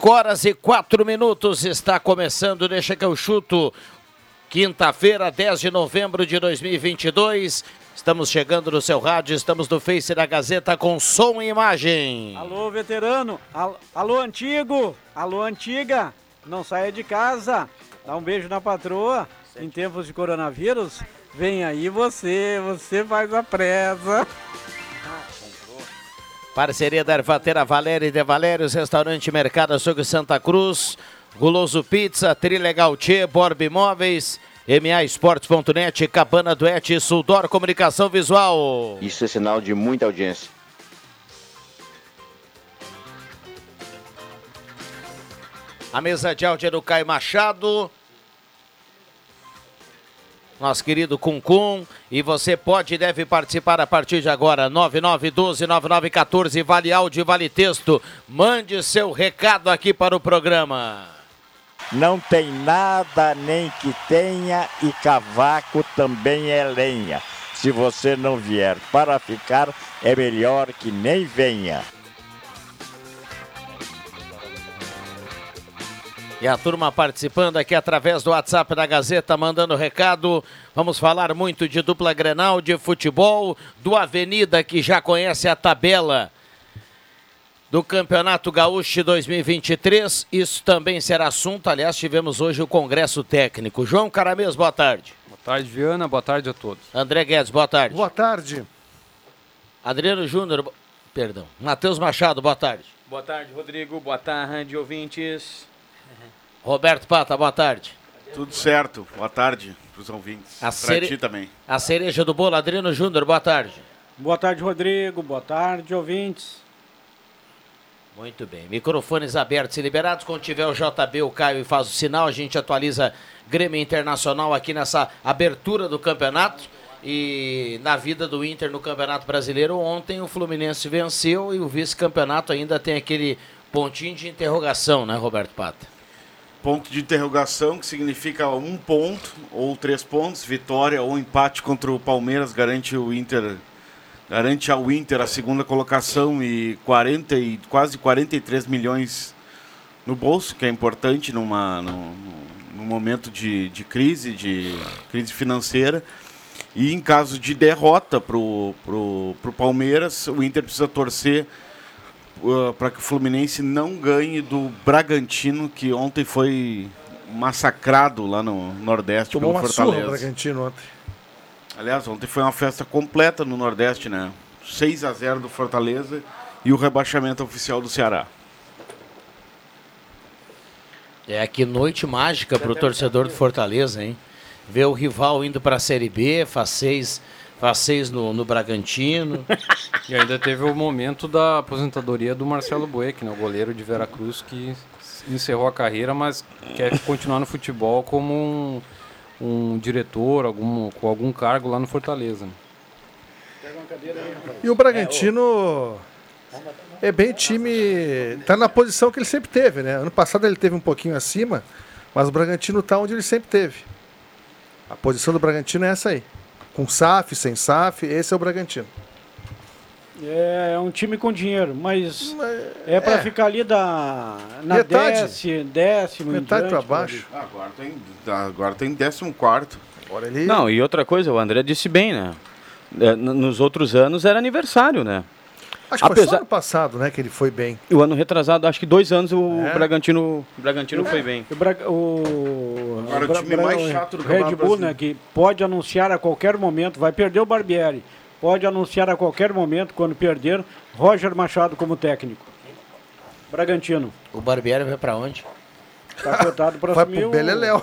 Cinco horas e quatro minutos está começando, deixa que eu chuto. Quinta-feira, 10 de novembro de 2022. Estamos chegando no seu rádio, estamos no Face da Gazeta com som e imagem. Alô, veterano. Al- Alô, antigo. Alô, antiga. Não saia de casa. Dá um beijo na patroa. Em tempos de coronavírus, vem aí você. Você faz a presa. Parceria da Ervatera Valéria e de Valérios, Restaurante Mercado Açougue Santa Cruz, Guloso Pizza, Trilegal Tchê, Borb Imóveis, MA Esportes.net, Cabana Duete, Suldor Comunicação Visual. Isso é sinal de muita audiência. A mesa de áudio é do Caio Machado. Nosso querido Cuncum. E você pode e deve participar a partir de agora. 9912-9914. Vale áudio vale texto. Mande seu recado aqui para o programa. Não tem nada nem que tenha e cavaco também é lenha. Se você não vier para ficar, é melhor que nem venha. E a turma participando aqui através do WhatsApp da Gazeta, mandando recado. Vamos falar muito de dupla Grenal, de futebol, do Avenida, que já conhece a tabela do Campeonato Gaúcho 2023. Isso também será assunto. Aliás, tivemos hoje o Congresso Técnico. João Caramês, boa tarde. Boa tarde, Viana. Boa tarde a todos. André Guedes, boa tarde. Boa tarde. Adriano Júnior, perdão. Matheus Machado, boa tarde. Boa tarde, Rodrigo. Boa tarde, ouvintes. Roberto Pata, boa tarde. Tudo certo. Boa tarde para os ouvintes. A Pra cere- ti também. A cereja do bolo, Adriano Júnior, boa tarde. Boa tarde, Rodrigo. Boa tarde, ouvintes. Muito bem. Microfones abertos e liberados. Quando tiver o JB, o Caio e faz o sinal, a gente atualiza Grêmio Internacional aqui nessa abertura do campeonato. E na vida do Inter no Campeonato Brasileiro, ontem o Fluminense venceu e o vice-campeonato ainda tem aquele pontinho de interrogação, né, Roberto Pata? Ponto de interrogação que significa um ponto ou três pontos, vitória ou empate contra o Palmeiras garante o Inter garante ao Inter a segunda colocação e 40 e quase 43 milhões no bolso, que é importante numa num, momento de, de crise, de crise financeira. E em caso de derrota pro, pro Palmeiras, o Inter precisa torcer para que o Fluminense não ganhe do Bragantino, que ontem foi massacrado lá no Nordeste Tomou pelo uma surra o Fortaleza. Bragantino ontem. Aliás, ontem foi uma festa completa no Nordeste, né? 6 a 0 do Fortaleza e o rebaixamento oficial do Ceará. É que noite mágica para o torcedor do Fortaleza, hein? Ver o rival indo para a Série B, faz seis, faz seis no, no Bragantino. E ainda teve o momento da aposentadoria do Marcelo Bueck, né, o goleiro de Veracruz, que encerrou a carreira, mas quer continuar no futebol como um, um diretor, algum, com algum cargo lá no Fortaleza. né. E o Bragantino é bem time. Tá na posição que ele sempre teve, né? Ano passado ele teve um pouquinho acima, mas o Bragantino tá onde ele sempre teve. A posição do Bragantino é essa aí. Com SAF, sem SAF, esse é o Bragantino. É, é um time com dinheiro, mas é para é. ficar ali da, na Metade. décimo, décimo Metade pra baixo. Ah, Agora tem, agora tem 14. Agora ele... Não, e outra coisa, o André disse bem, né? É, Nos outros anos era aniversário, né? Acho que foi só apesar- ano passado, né, que ele foi bem. E o ano retrasado, acho que dois anos o É. Bragantino, o Bragantino foi bem. O, Bra- o, Agora o time Bra- mais chato do Red Bull, né, que pode anunciar a qualquer momento, vai perder o Barbieri, pode anunciar a qualquer momento, quando perder, Roger Machado como técnico. Bragantino. O Barbieri vai pra onde? Tá cotado para Vai assumir pro o... Beleléu.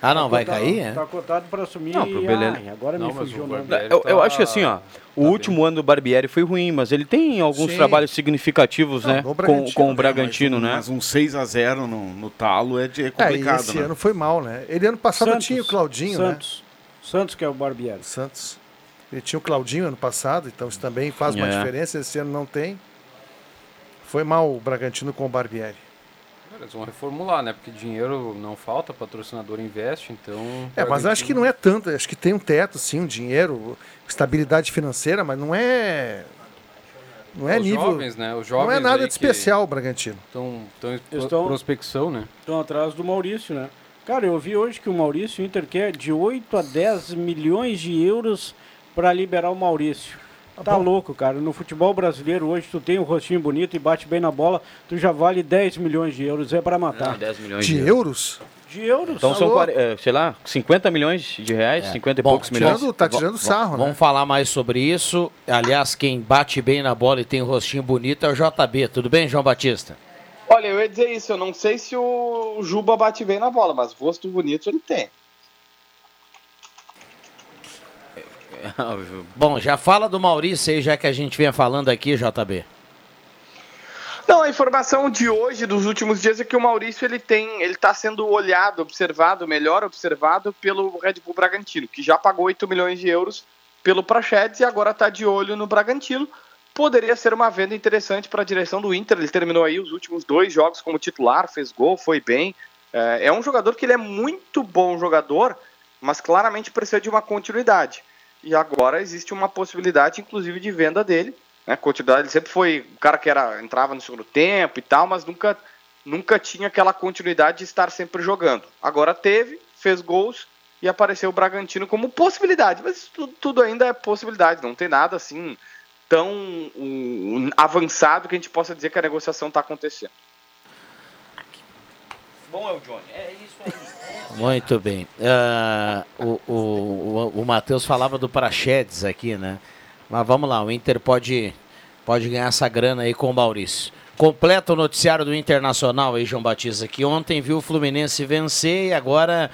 Ah, não, vai tá, cair, é? Tá cotado para assumir... Não, pro Belele- Ai, agora Não, me fugiu o nome. Barbieri- Eu, eu tá- acho que assim, ó, o último ano do Barbieri foi ruim, mas ele tem alguns Sim. trabalhos significativos, Não, né? Com, Bragantino com o também, Bragantino, né? Mas um 6x0 no, no talo é, de, é É, complicado, esse né? ano foi mal, né? Ele ano passado Santos, tinha o Claudinho, né? Santos. Santos que é o Barbieri. Santos. Ele tinha o Claudinho ano passado, então isso também faz uma É. diferença. Esse ano não tem. Foi mal o Bragantino com o Barbieri. Eles vão reformular, né? Porque dinheiro não falta, patrocinador investe, então. É, mas acho que não é tanto. Acho que tem um teto, sim, um dinheiro, estabilidade financeira, mas não é. Não é Os nível. jovens, né? Os jovens não é nada de especial o Bragantino. Estão em Eles tão- prospecção, né? Estão atrás do Maurício, né? Cara, eu vi hoje que o Maurício Inter quer de 8 a 10 milhões de euros para liberar o Maurício. Tá louco, cara. No futebol brasileiro hoje tu tem um rostinho bonito e bate bem na bola, tu já vale 10 milhões de euros. É para matar. Não, 10 milhões De de euros. De euros? Então são, Alô? 40, eh, sei lá, 50 milhões de reais, 50 e Bom, poucos milhões. Tirando, tá Va- tirando sarro, né? Vamos falar mais sobre isso. Aliás, quem bate bem na bola e tem um rostinho bonito é o JB. Tudo bem, João Batista? Olha, eu ia dizer isso, eu não sei se o Juba bate bem na bola, mas rosto bonito ele tem. Bom, já fala do Maurício aí, já que a gente vinha falando aqui, JB. Não, a informação de hoje, dos últimos dias, é que o Maurício ele tem, ele está sendo olhado, observado, melhor observado pelo Red Bull Bragantino, que já pagou 8 milhões de euros pelo Prachedes e agora está de olho no Bragantino. Poderia ser uma venda interessante para a direção do Inter. Ele terminou aí os últimos dois jogos como titular, fez gol, foi bem. É, é um jogador que ele é muito bom jogador, mas claramente precisa de uma continuidade. E agora existe uma possibilidade, inclusive, de venda dele. Né? Continuidade, ele sempre foi o cara que era, entrava no segundo tempo e tal, mas nunca, nunca tinha aquela continuidade de estar sempre jogando. Agora teve, fez gols e apareceu o Bragantino como possibilidade, mas tudo, tudo ainda é possibilidade, não tem nada assim tão um, avançado que a gente possa dizer que a negociação está acontecendo. Bom é o Johnny. É isso aí. Muito bem. Ah, o o, o, o Matheus falava do Prachedes aqui, né? Mas vamos lá, o Inter pode, pode ganhar essa grana aí com o Maurício. Completa o noticiário do Internacional aí, João Batista, que ontem viu o Fluminense vencer e agora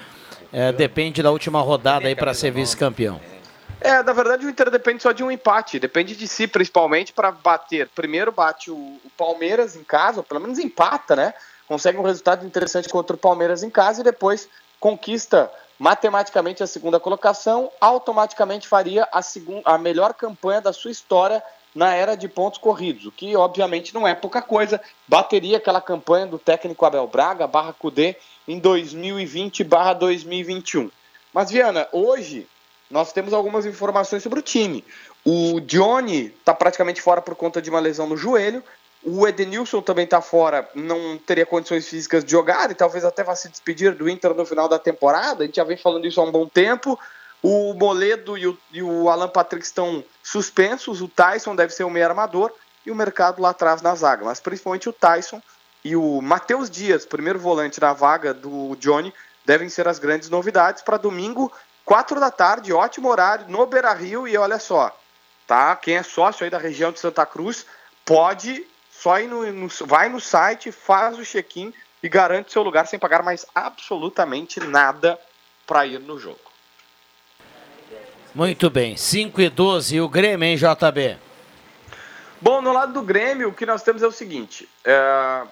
eh, depende da última rodada aí para ser vice-campeão. É, na verdade o Inter depende só de um empate, depende de si principalmente para bater. Primeiro bate o, o Palmeiras em casa, ou pelo menos empata, né? Consegue um resultado interessante contra o Palmeiras em casa e depois conquista matematicamente a segunda colocação, automaticamente faria a, segun, a melhor campanha da sua história na era de pontos corridos, o que obviamente não é pouca coisa. Bateria aquela campanha do técnico Abel Braga barra Cudê em 2020 barra 2021. Mas, Viana, hoje nós temos algumas informações sobre o time. O Johnny está praticamente fora por conta de uma lesão no joelho. O Edenilson também está fora, não teria condições físicas de jogar e talvez até vá se despedir do Inter no final da temporada. A gente já vem falando isso há um bom tempo. O Moledo e o, e o Alan Patrick estão suspensos. O Tyson deve ser o meio armador e o mercado lá atrás na zaga. Mas principalmente o Tyson e o Matheus Dias, primeiro volante na vaga do Johnny, devem ser as grandes novidades para domingo, 4 da tarde, ótimo horário, no Beira Rio. E olha só, tá? Quem é sócio aí da região de Santa Cruz pode só ir no, no vai no site, faz o check-in e garante seu lugar sem pagar mais absolutamente nada para ir no jogo. Muito bem, 5 e 12 e o Grêmio, hein, JB? Bom, no lado do Grêmio, o que nós temos é o seguinte: é,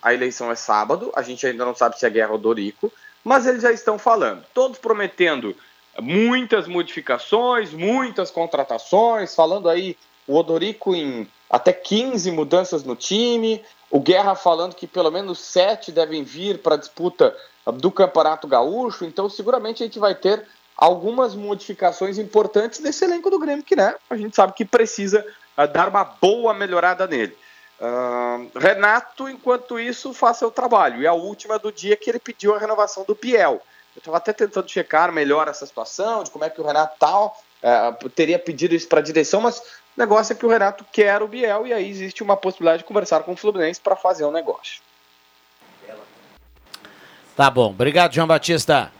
a eleição é sábado, a gente ainda não sabe se é guerra ou Dorico, mas eles já estão falando, todos prometendo muitas modificações, muitas contratações, falando aí o Odorico em até 15 mudanças no time, o Guerra falando que pelo menos sete devem vir para a disputa do Campeonato Gaúcho, então seguramente a gente vai ter algumas modificações importantes nesse elenco do Grêmio, que né, a gente sabe que precisa ah, dar uma boa melhorada nele. Ah, Renato, enquanto isso, faz seu trabalho. E a última do dia que ele pediu a renovação do Biel. Eu estava até tentando checar melhor essa situação, de como é que o Renato tal, eh, teria pedido isso para a direção, mas o negócio é que o Renato quer o Biel e aí existe uma possibilidade de conversar com o Fluminense para fazer um negócio. Tá bom. Obrigado, João Batista.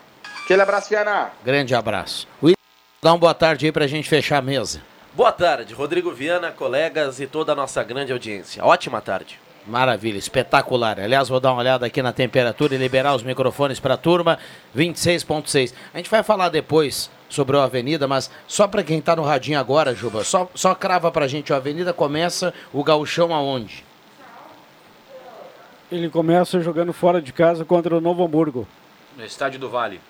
Aquele abraço, Viana. Grande abraço. Will, Dá uma boa tarde aí pra gente fechar a mesa. Boa tarde, Rodrigo Viana, colegas e toda a nossa grande audiência. Ótima tarde. Maravilha, espetacular. Aliás, vou dar uma olhada aqui na temperatura e liberar os microfones para a turma. 26,6. A gente vai falar depois sobre o Avenida, mas só para quem está no radinho agora, Juba, só, só crava pra gente. O Avenida começa o gauchão aonde? Ele começa jogando fora de casa contra o Novo Hamburgo. No Estádio do Vale.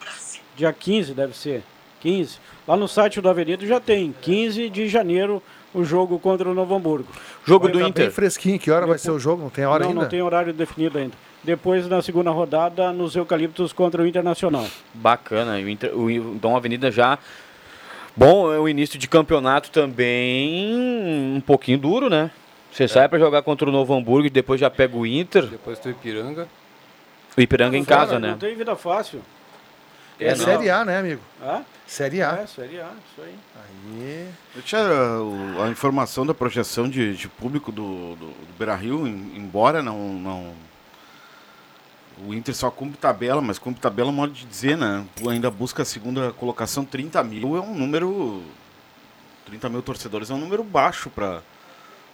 Dia 15 deve ser. 15. Lá no site do Avenida já tem. 15 de janeiro o jogo contra o Novo Hamburgo. Jogo do Inter. bem fresquinho. Que hora vai ser o jogo? Não tem hora não, ainda? Não tem horário definido ainda. Depois, na segunda rodada, nos Eucaliptos contra o Internacional. Bacana. O Inter, o, então a Avenida já. Bom, é o início de campeonato também um pouquinho duro, né? Você sai para jogar contra o Novo Hamburgo e depois já pega o Inter. Depois do Ipiranga. O Ipiranga em casa, né? Não tem vida fácil. É, não. Série A, né, amigo? Hã? Série A. É, Série A, isso aí. Aí. Eu tinha uh, o- a informação da projeção de, de público do, do, do Beira Rio, embora não, não. O Inter só cumpre tabela, mas cumpre tabela modo de dizer, né? Ainda busca a segunda colocação, 30 mil é um número. 30 mil torcedores é um número baixo para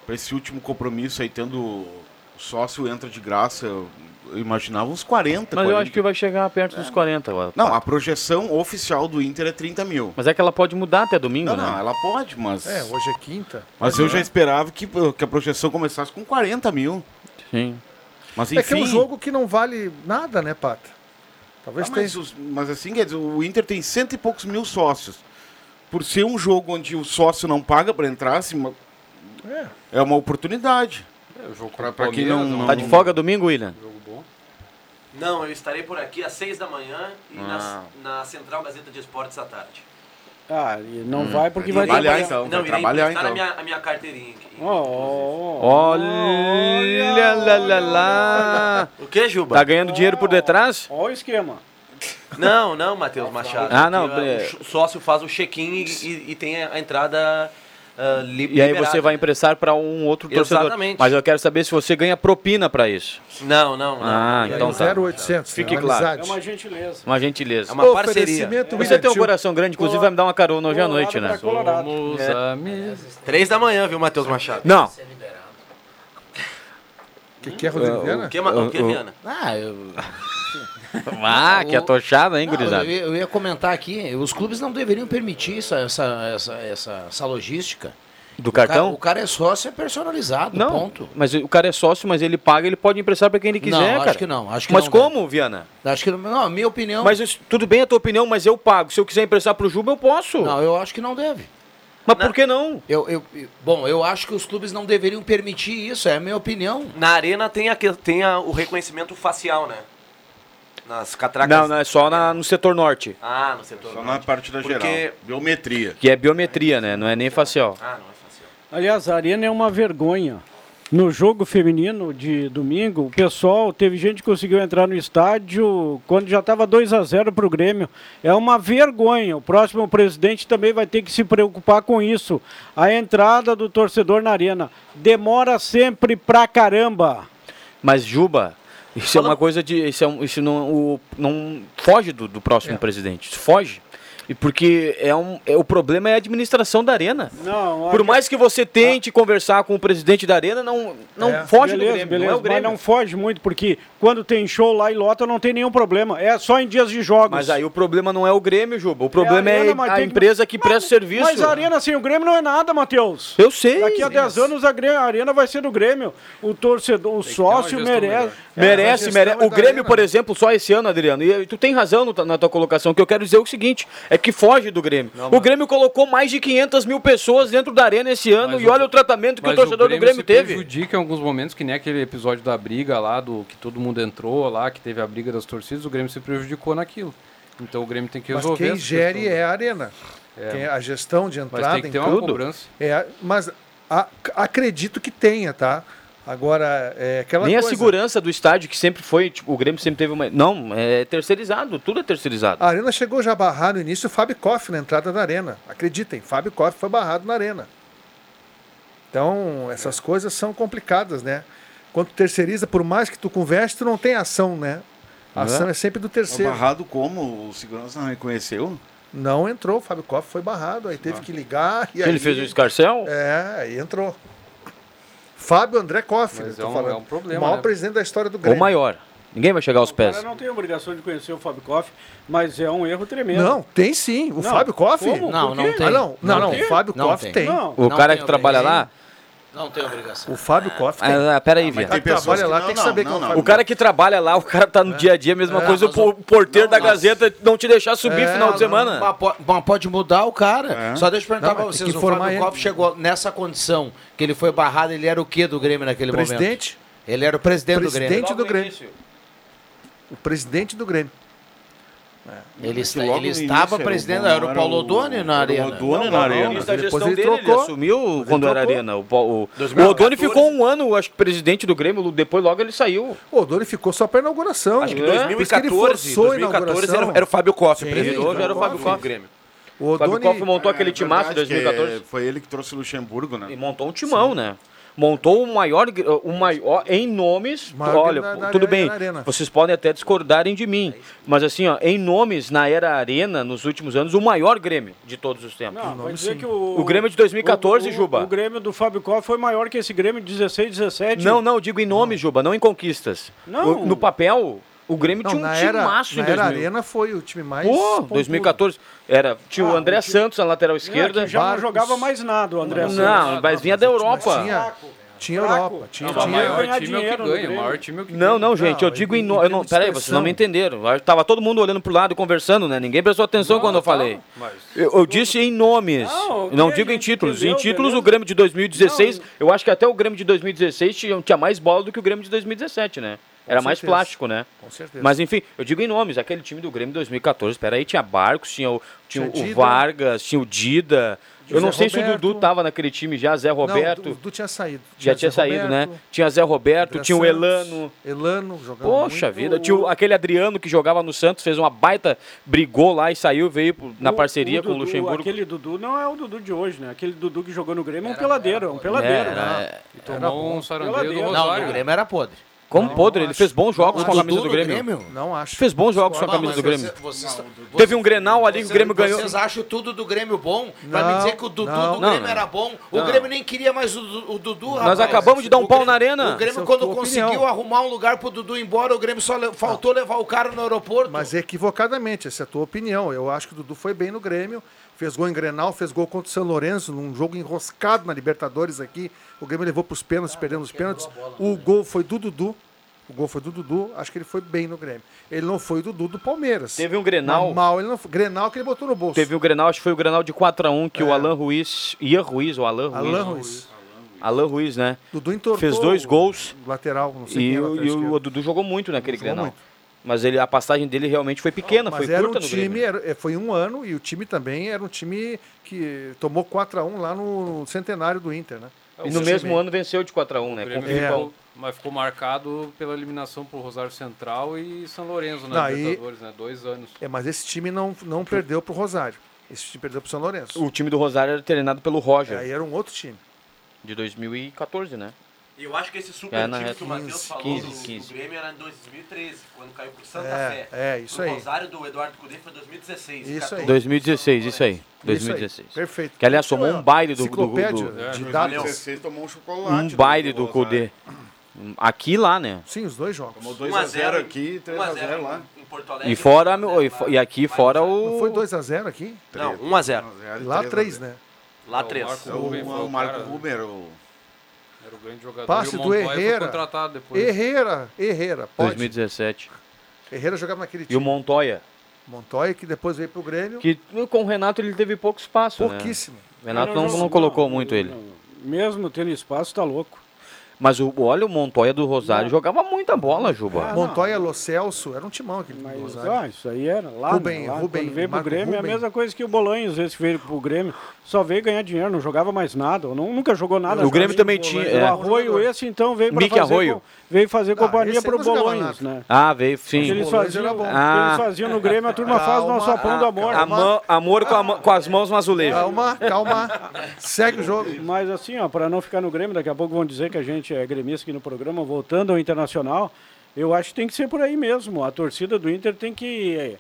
esse último compromisso aí, tendo o sócio entra de graça. Eu, eu imaginava uns 40. Mas eu 40. acho que vai chegar perto dos 40 agora. Não, a projeção oficial do Inter é 30 mil. Mas é que ela pode mudar até domingo, Não, né? não, ela pode, mas. É, hoje é quinta. Mas eu já esperava que, que a projeção começasse com 40 mil. Sim. Mas É que é um enfim. jogo que não vale nada, né, Pata? Talvez Ah, tenha. mas, os- mas assim, quer dizer, o Inter tem cento e poucos mil sócios. Por ser um jogo onde o sócio não paga para entrar, assim, É. é uma oportunidade. É, o jogo Pra- contra pra o quem não- não- Tá de folga domingo, William? Jogo bom. Não, eu estarei por aqui às seis da manhã e Ah. na, na Central Gazeta de Esportes à tarde. Ah, não Hum. vai porque Vai trabalhar, trabalhar. então. Não, vai irei trabalhar, então. a minha, a minha carteirinha aqui. Oh, oh, oh. Olha lá, lá, lá. O que, Juba? Tá ganhando dinheiro por detrás? Olha o esquema. Não, não, Matheus Machado. Ah, não, é- O sócio faz o check-in e, e- e tem a entrada ah, li- E aí você vai empressar para um outro torcedor. Exatamente. Mas eu quero saber se você ganha propina para isso. Não, não, não. Ah, não. então tá. 0800. Fique né? claro. É Amizade. uma gentileza. Uma gentileza. É uma parceria. Oferecimento Você tem um coração grande, inclusive vai me dar uma carona hoje à noite, né? Somos É. amigos. Três da manhã, viu, Matheus Machado? Não, O que, que é, Rodrigo Viana? O que, eu- Viana? Ah, eu, ah, que atochada, hein, eu, gurizada? ia- eu ia comentar aqui, os clubes não deveriam permitir isso, essa, essa, essa, essa logística. Do O cara, cartão? o cara é sócio, é personalizado, Não, ponto. mas o cara é sócio, mas ele paga, ele pode emprestar para quem ele quiser, não, cara. acho que não. Acho que Mas não como, Viana? Acho que não, não, a minha opinião. Mas tudo bem a tua opinião, mas eu pago. Se eu quiser emprestar pro Juba, eu posso. Não, eu acho que não deve. Mas por que não? Eu, eu, eu- bom, eu acho que os clubes não deveriam permitir isso, é a minha opinião. Na arena tem, a, que- tem a- o reconhecimento facial, né? Nas catracas. Não, não, é só na- no setor norte, Ah, no setor. Só na norte. parte da Porque- geral. Biometria. que é biometria, né? Não é nem facial. Ah, não é facial. Aliás, a arena é uma vergonha. No jogo feminino de domingo, o pessoal, teve gente que conseguiu entrar no estádio quando já estava 2 a 0 para o Grêmio. É uma vergonha. O próximo presidente também vai ter que se preocupar com isso. A entrada do torcedor na arena demora sempre pra caramba. Mas, Juba, isso é uma coisa de. Isso, é um- isso não, o- não foge do, do próximo presidente. Isso foge. E porque é um, é, o problema é a administração da arena. Não, Por mais que você tente conversar com o presidente da arena, não, não É. foge beleza, do Grêmio. beleza, não é o Grêmio. mas não foge muito, porque quando tem show lá e lota não tem nenhum problema. É só em dias de jogos. Mas aí o problema não é o Grêmio, Juba. O problema é, arena, mas a tem que- empresa que presta serviço. Mas a arena sem o Grêmio não é nada, Matheus. Eu sei. Daqui a 10 anos a, a arena vai ser do Grêmio. O torcedor, o sócio gestão merece. Merece, gestão merece. é O Grêmio, arena, por exemplo, só esse ano, Adriano, e tu tem razão no- na tua colocação, que eu quero dizer é o seguinte, é que foge do Grêmio. o Grêmio colocou mais de 500 mil pessoas dentro da arena esse ano Mas e o- olha o tratamento que o Mas torcedor do Grêmio se teve. prejudica em alguns momentos, que nem aquele episódio da briga lá, do que todo mundo entrou lá, que teve a briga das torcidas, o Grêmio se prejudicou naquilo. Então o Grêmio tem que Mas resolver quem essa gere questão. é a arena. É. Quem- a gestão de Mas entrada tem que em ter uma tudo. cobrança. É, mas A- acredito que tenha, tá? Agora, é aquela Nem a coisa. segurança do estádio, que sempre foi, tipo, o Grêmio sempre teve uma. Não, é terceirizado, tudo é terceirizado. A Arena chegou já a barrar no início o Fábio Koff na entrada da Arena. Acreditem, Fábio Koff foi barrado na Arena. Então, essas coisas são complicadas, né? Quando terceiriza, por mais que tu converse, tu não tem ação, né? A ação é sempre do terceiro. Barrado como? O segurança não reconheceu? Não entrou, o Fábio Koff foi barrado, aí teve que ligar. E Ele aí- fez o escarcel? É, aí entrou. Fábio André Koff, Mas é um- falando. é um problema, O maior né? presidente da história do Grêmio. maior. Ninguém vai chegar aos O pés. cara não tem obrigação de conhecer o Fábio Koff, mas é um erro tremendo. Não, tem sim. O Não, Fábio Koff? Não, não tem. Ah, não, não, não. tem. O Fábio Não Koff tem. tem. Não. O Não cara tem que trabalha lá. Não tem obrigação. O Fábio Koff tem. Ah, peraí, mas Via. Quem trabalha lá que tem que não, saber não, quem é o não. Fábio O cara que trabalha lá, o cara tá no dia a dia, mesma É, coisa, o porteiro não, da Gazeta não te deixar subir É, final de semana. Mas po- mas pode mudar o cara. É. Só deixa eu perguntar Não, pra vocês. que O Fábio. Koff chegou nessa condição que ele foi barrado. Ele era o quê do Grêmio naquele momento? Presidente? Ele era o presidente, Presidente do Grêmio. do Grêmio. O presidente do Grêmio. Ele, está, ele estava presidente. era o- Era o era Paulo Odoni na arena. Odoni na arena. Depois ele dele, ele trocou. assumiu quando era trocou. arena. O, o, o 2014. Odoni ficou um ano, acho que presidente do Grêmio, depois logo ele saiu. O Odoni ficou só para inauguração. Acho que É? Por isso que ele 2014, forçou a 2014 era, era o Fábio Koff, Sim, o presidente hoje era o do- Fábio Koff. Grêmio. O Fábio Koff montou aquele É timaço de verdade que 2014 Foi ele que trouxe o Luxemburgo, né? e montou um timão, né? Montou o maior, o maior em nomes. Maior olha, na- na tudo arena- bem. Vocês podem até discordarem de mim, mas assim, ó, em nomes na era arena nos últimos anos, o maior Grêmio de todos os tempos. Não, vai dizer que o, O Grêmio de 2014, o- o- Juba. O Grêmio do Fábio Koff foi maior que esse Grêmio de 16, 17. Não, não, digo em nomes, Juba, não em conquistas. Não. O- no papel, o Grêmio não, tinha um era, timaço em na era 2000. Arena foi o time mais. Pô, pontudo. 2014. Era, tinha o Ah, André o time- Santos na lateral É, esquerda. que já não Barcos. jogava mais nada o André Santos. Não, mas vinha da Europa. Tinha, tinha Fraco. Europa. Tinha, Não, mas o tinha, maior ganhar time é o que ganha. O maior time é o que Não, não, gente, eu Não, digo em- No... eu não, peraí, vocês não me entenderam. Eu Tava todo mundo olhando pro lado e conversando, né? Ninguém prestou atenção quando eu falei. Mas Eu, eu disse em nomes. Não, Eu não digo em títulos. entendeu, em títulos, beleza. o Grêmio de 2016, Não, eu acho que até o Grêmio de 2016 tinha, tinha mais bola do que o Grêmio de 2017, né? Era mais plástico, né? Com certeza. Mas enfim, eu digo em nomes, aquele time do Grêmio de 2014, peraí, tinha Barcos, tinha o, tinha Tinha o. Vargas, tinha o Dida. Eu não Zé sei se o Roberto. Dudu tava naquele time já, Zé Roberto. Não, o Dudu tinha saído. já tinha Zé saído, né? Roberto, Tinha Zé Roberto, André tinha o Elano. Elano jogando Poxa muito. vida, tinha o- aquele Adriano que jogava no Santos, fez uma baita, brigou lá e saiu, veio na O- parceria com o Luxemburgo. Aquele Dudu não é o Dudu de hoje, né? Aquele Dudu que jogou no Grêmio é um peladeiro, é um peladeiro. É, né? era- tomou um sarandeio do Peladeiro. Não, Rosário. o Grêmio era podre. Como podre, ele acho. fez bons jogos Não com a camisa do Dudu no Grêmio. Não acho. Fez bons jogos com a Não, camisa do Grêmio. você- vocês- Teve um Grenal ali que o Vocês- Grêmio ganhou. Vocês acham tudo do Grêmio bom? Pra Não, me dizer que o Dudu não. do Não, Grêmio não. era bom. O Não. Grêmio nem queria mais o, o Dudu, Nós rapaz. acabamos de dar um pau Grêmio- na arena. O Grêmio, é quando conseguiu opinião. arrumar um lugar pro Dudu ir embora, o Grêmio só le- faltou levar o cara no aeroporto. Mas equivocadamente, essa é a tua opinião. Eu acho que o Dudu foi bem no Grêmio, fez gol em Grenal, fez gol contra o São Lourenço, num jogo enroscado na Libertadores aqui. O Grêmio levou para os pênaltis, perdendo os pênaltis. O gol foi do Dudu. O gol foi do Dudu, acho que ele foi bem no Grêmio. Ele não foi o Dudu do Palmeiras. Teve um Grenal. Mas mal, ele não foi. Grenal que ele botou no bolso. Teve o Grenal, acho que foi o Grenal de 4x1 que o É. Alan Ruiz, Ian Ruiz ou Alan Ruiz. Alan Ruiz. Alan Ruiz, né? Dudu entortou Fez dois o gols. Lateral, não sei E, quem é o- lateral e esquerdo. o Dudu jogou muito naquele Jogou Grenal. muito. Mas ele, a passagem dele realmente foi pequena, Mas foi era curta um time, era, é, foi um ano e o time também era um time que tomou 4x1 lá no centenário do Inter, né? E Esse no mesmo ano venceu de 4x1, O né? Grêmio Com o Filipão. ficou, mas ficou marcado pela eliminação por Rosário Central e São Lourenço Não, na aí- Libertadores, né? Dois anos. É, mas esse time não, não perdeu pro Rosário. Esse time perdeu pro São Lourenço. O time do Rosário era treinado pelo Roger, Aí era um outro time. de 2014, né? Eu acho que esse super É, time reta que o Matheus 15, falou 15, do, 15. do Grêmio era em 2013, quando caiu pro Santa É, Fé. é, isso o aí. Rosário do Eduardo Cudê foi 2016. Isso 14. aí. 2016, isso aí. Isso aí, 2016. Perfeito. Que aliás tomou um baile do, do, do- Em dados. 2016 tomou um chocolate. um baile do Rosário. Cudê. Aqui e lá, né? Sim, os dois jogos. Tomou 1 a 0 2x0 aqui e 3x0 lá. em Porto Alegre. E fora 1 a 0 e, e aqui fora Não o foi 2x0 aqui? Não, 1 a 0 E lá 3, né? Lá É, o 3. Marco É o, foi o o Marco Ruber, o... Era o grande jogador. Passe e o do Montoya foi Herrera. contratado depois. Herrera, Herrera, pode. 2017. Herrera jogava naquele E o time. Montoya, Montoya, que depois veio pro Grêmio. que com o Renato ele teve pouco espaço, né? Pouquíssimo. O Renato Não, não, não, não colocou muito ele. não. Mesmo tendo espaço, tá louco. Mas o, olha, o Montoya do Rosário jogava muita bola, Juba. Montoya, Lo Celso, era um timão aquele do Rosário. Ah, isso aí era lá, Rubem, né, lá Rubem, quando veio pro Marco Grêmio, é a Rubem. mesma coisa que o Bolanhos, esse veio pro Grêmio, só veio ganhar dinheiro, não jogava mais nada, não, nunca jogou nada. O Grêmio também tinha, pro é. O Arroio, esse então veio para Mickey fazer, Arroio. co- veio fazer companhia esse aí pro não Bolanhos, né? Ah, veio, sim. Que eles faziam, era bom. que Ah. eles faziam no Grêmio, a turma faz no nosso apão do amor. A mão- amor com, a com as mãos no azulejo. Calma, calma. Segue o jogo. Mas assim, ó, para não ficar no Grêmio, daqui a pouco vão dizer que a gente é gremista aqui no programa, voltando ao Internacional, eu acho que tem que ser por aí mesmo. A torcida do Inter tem que eh,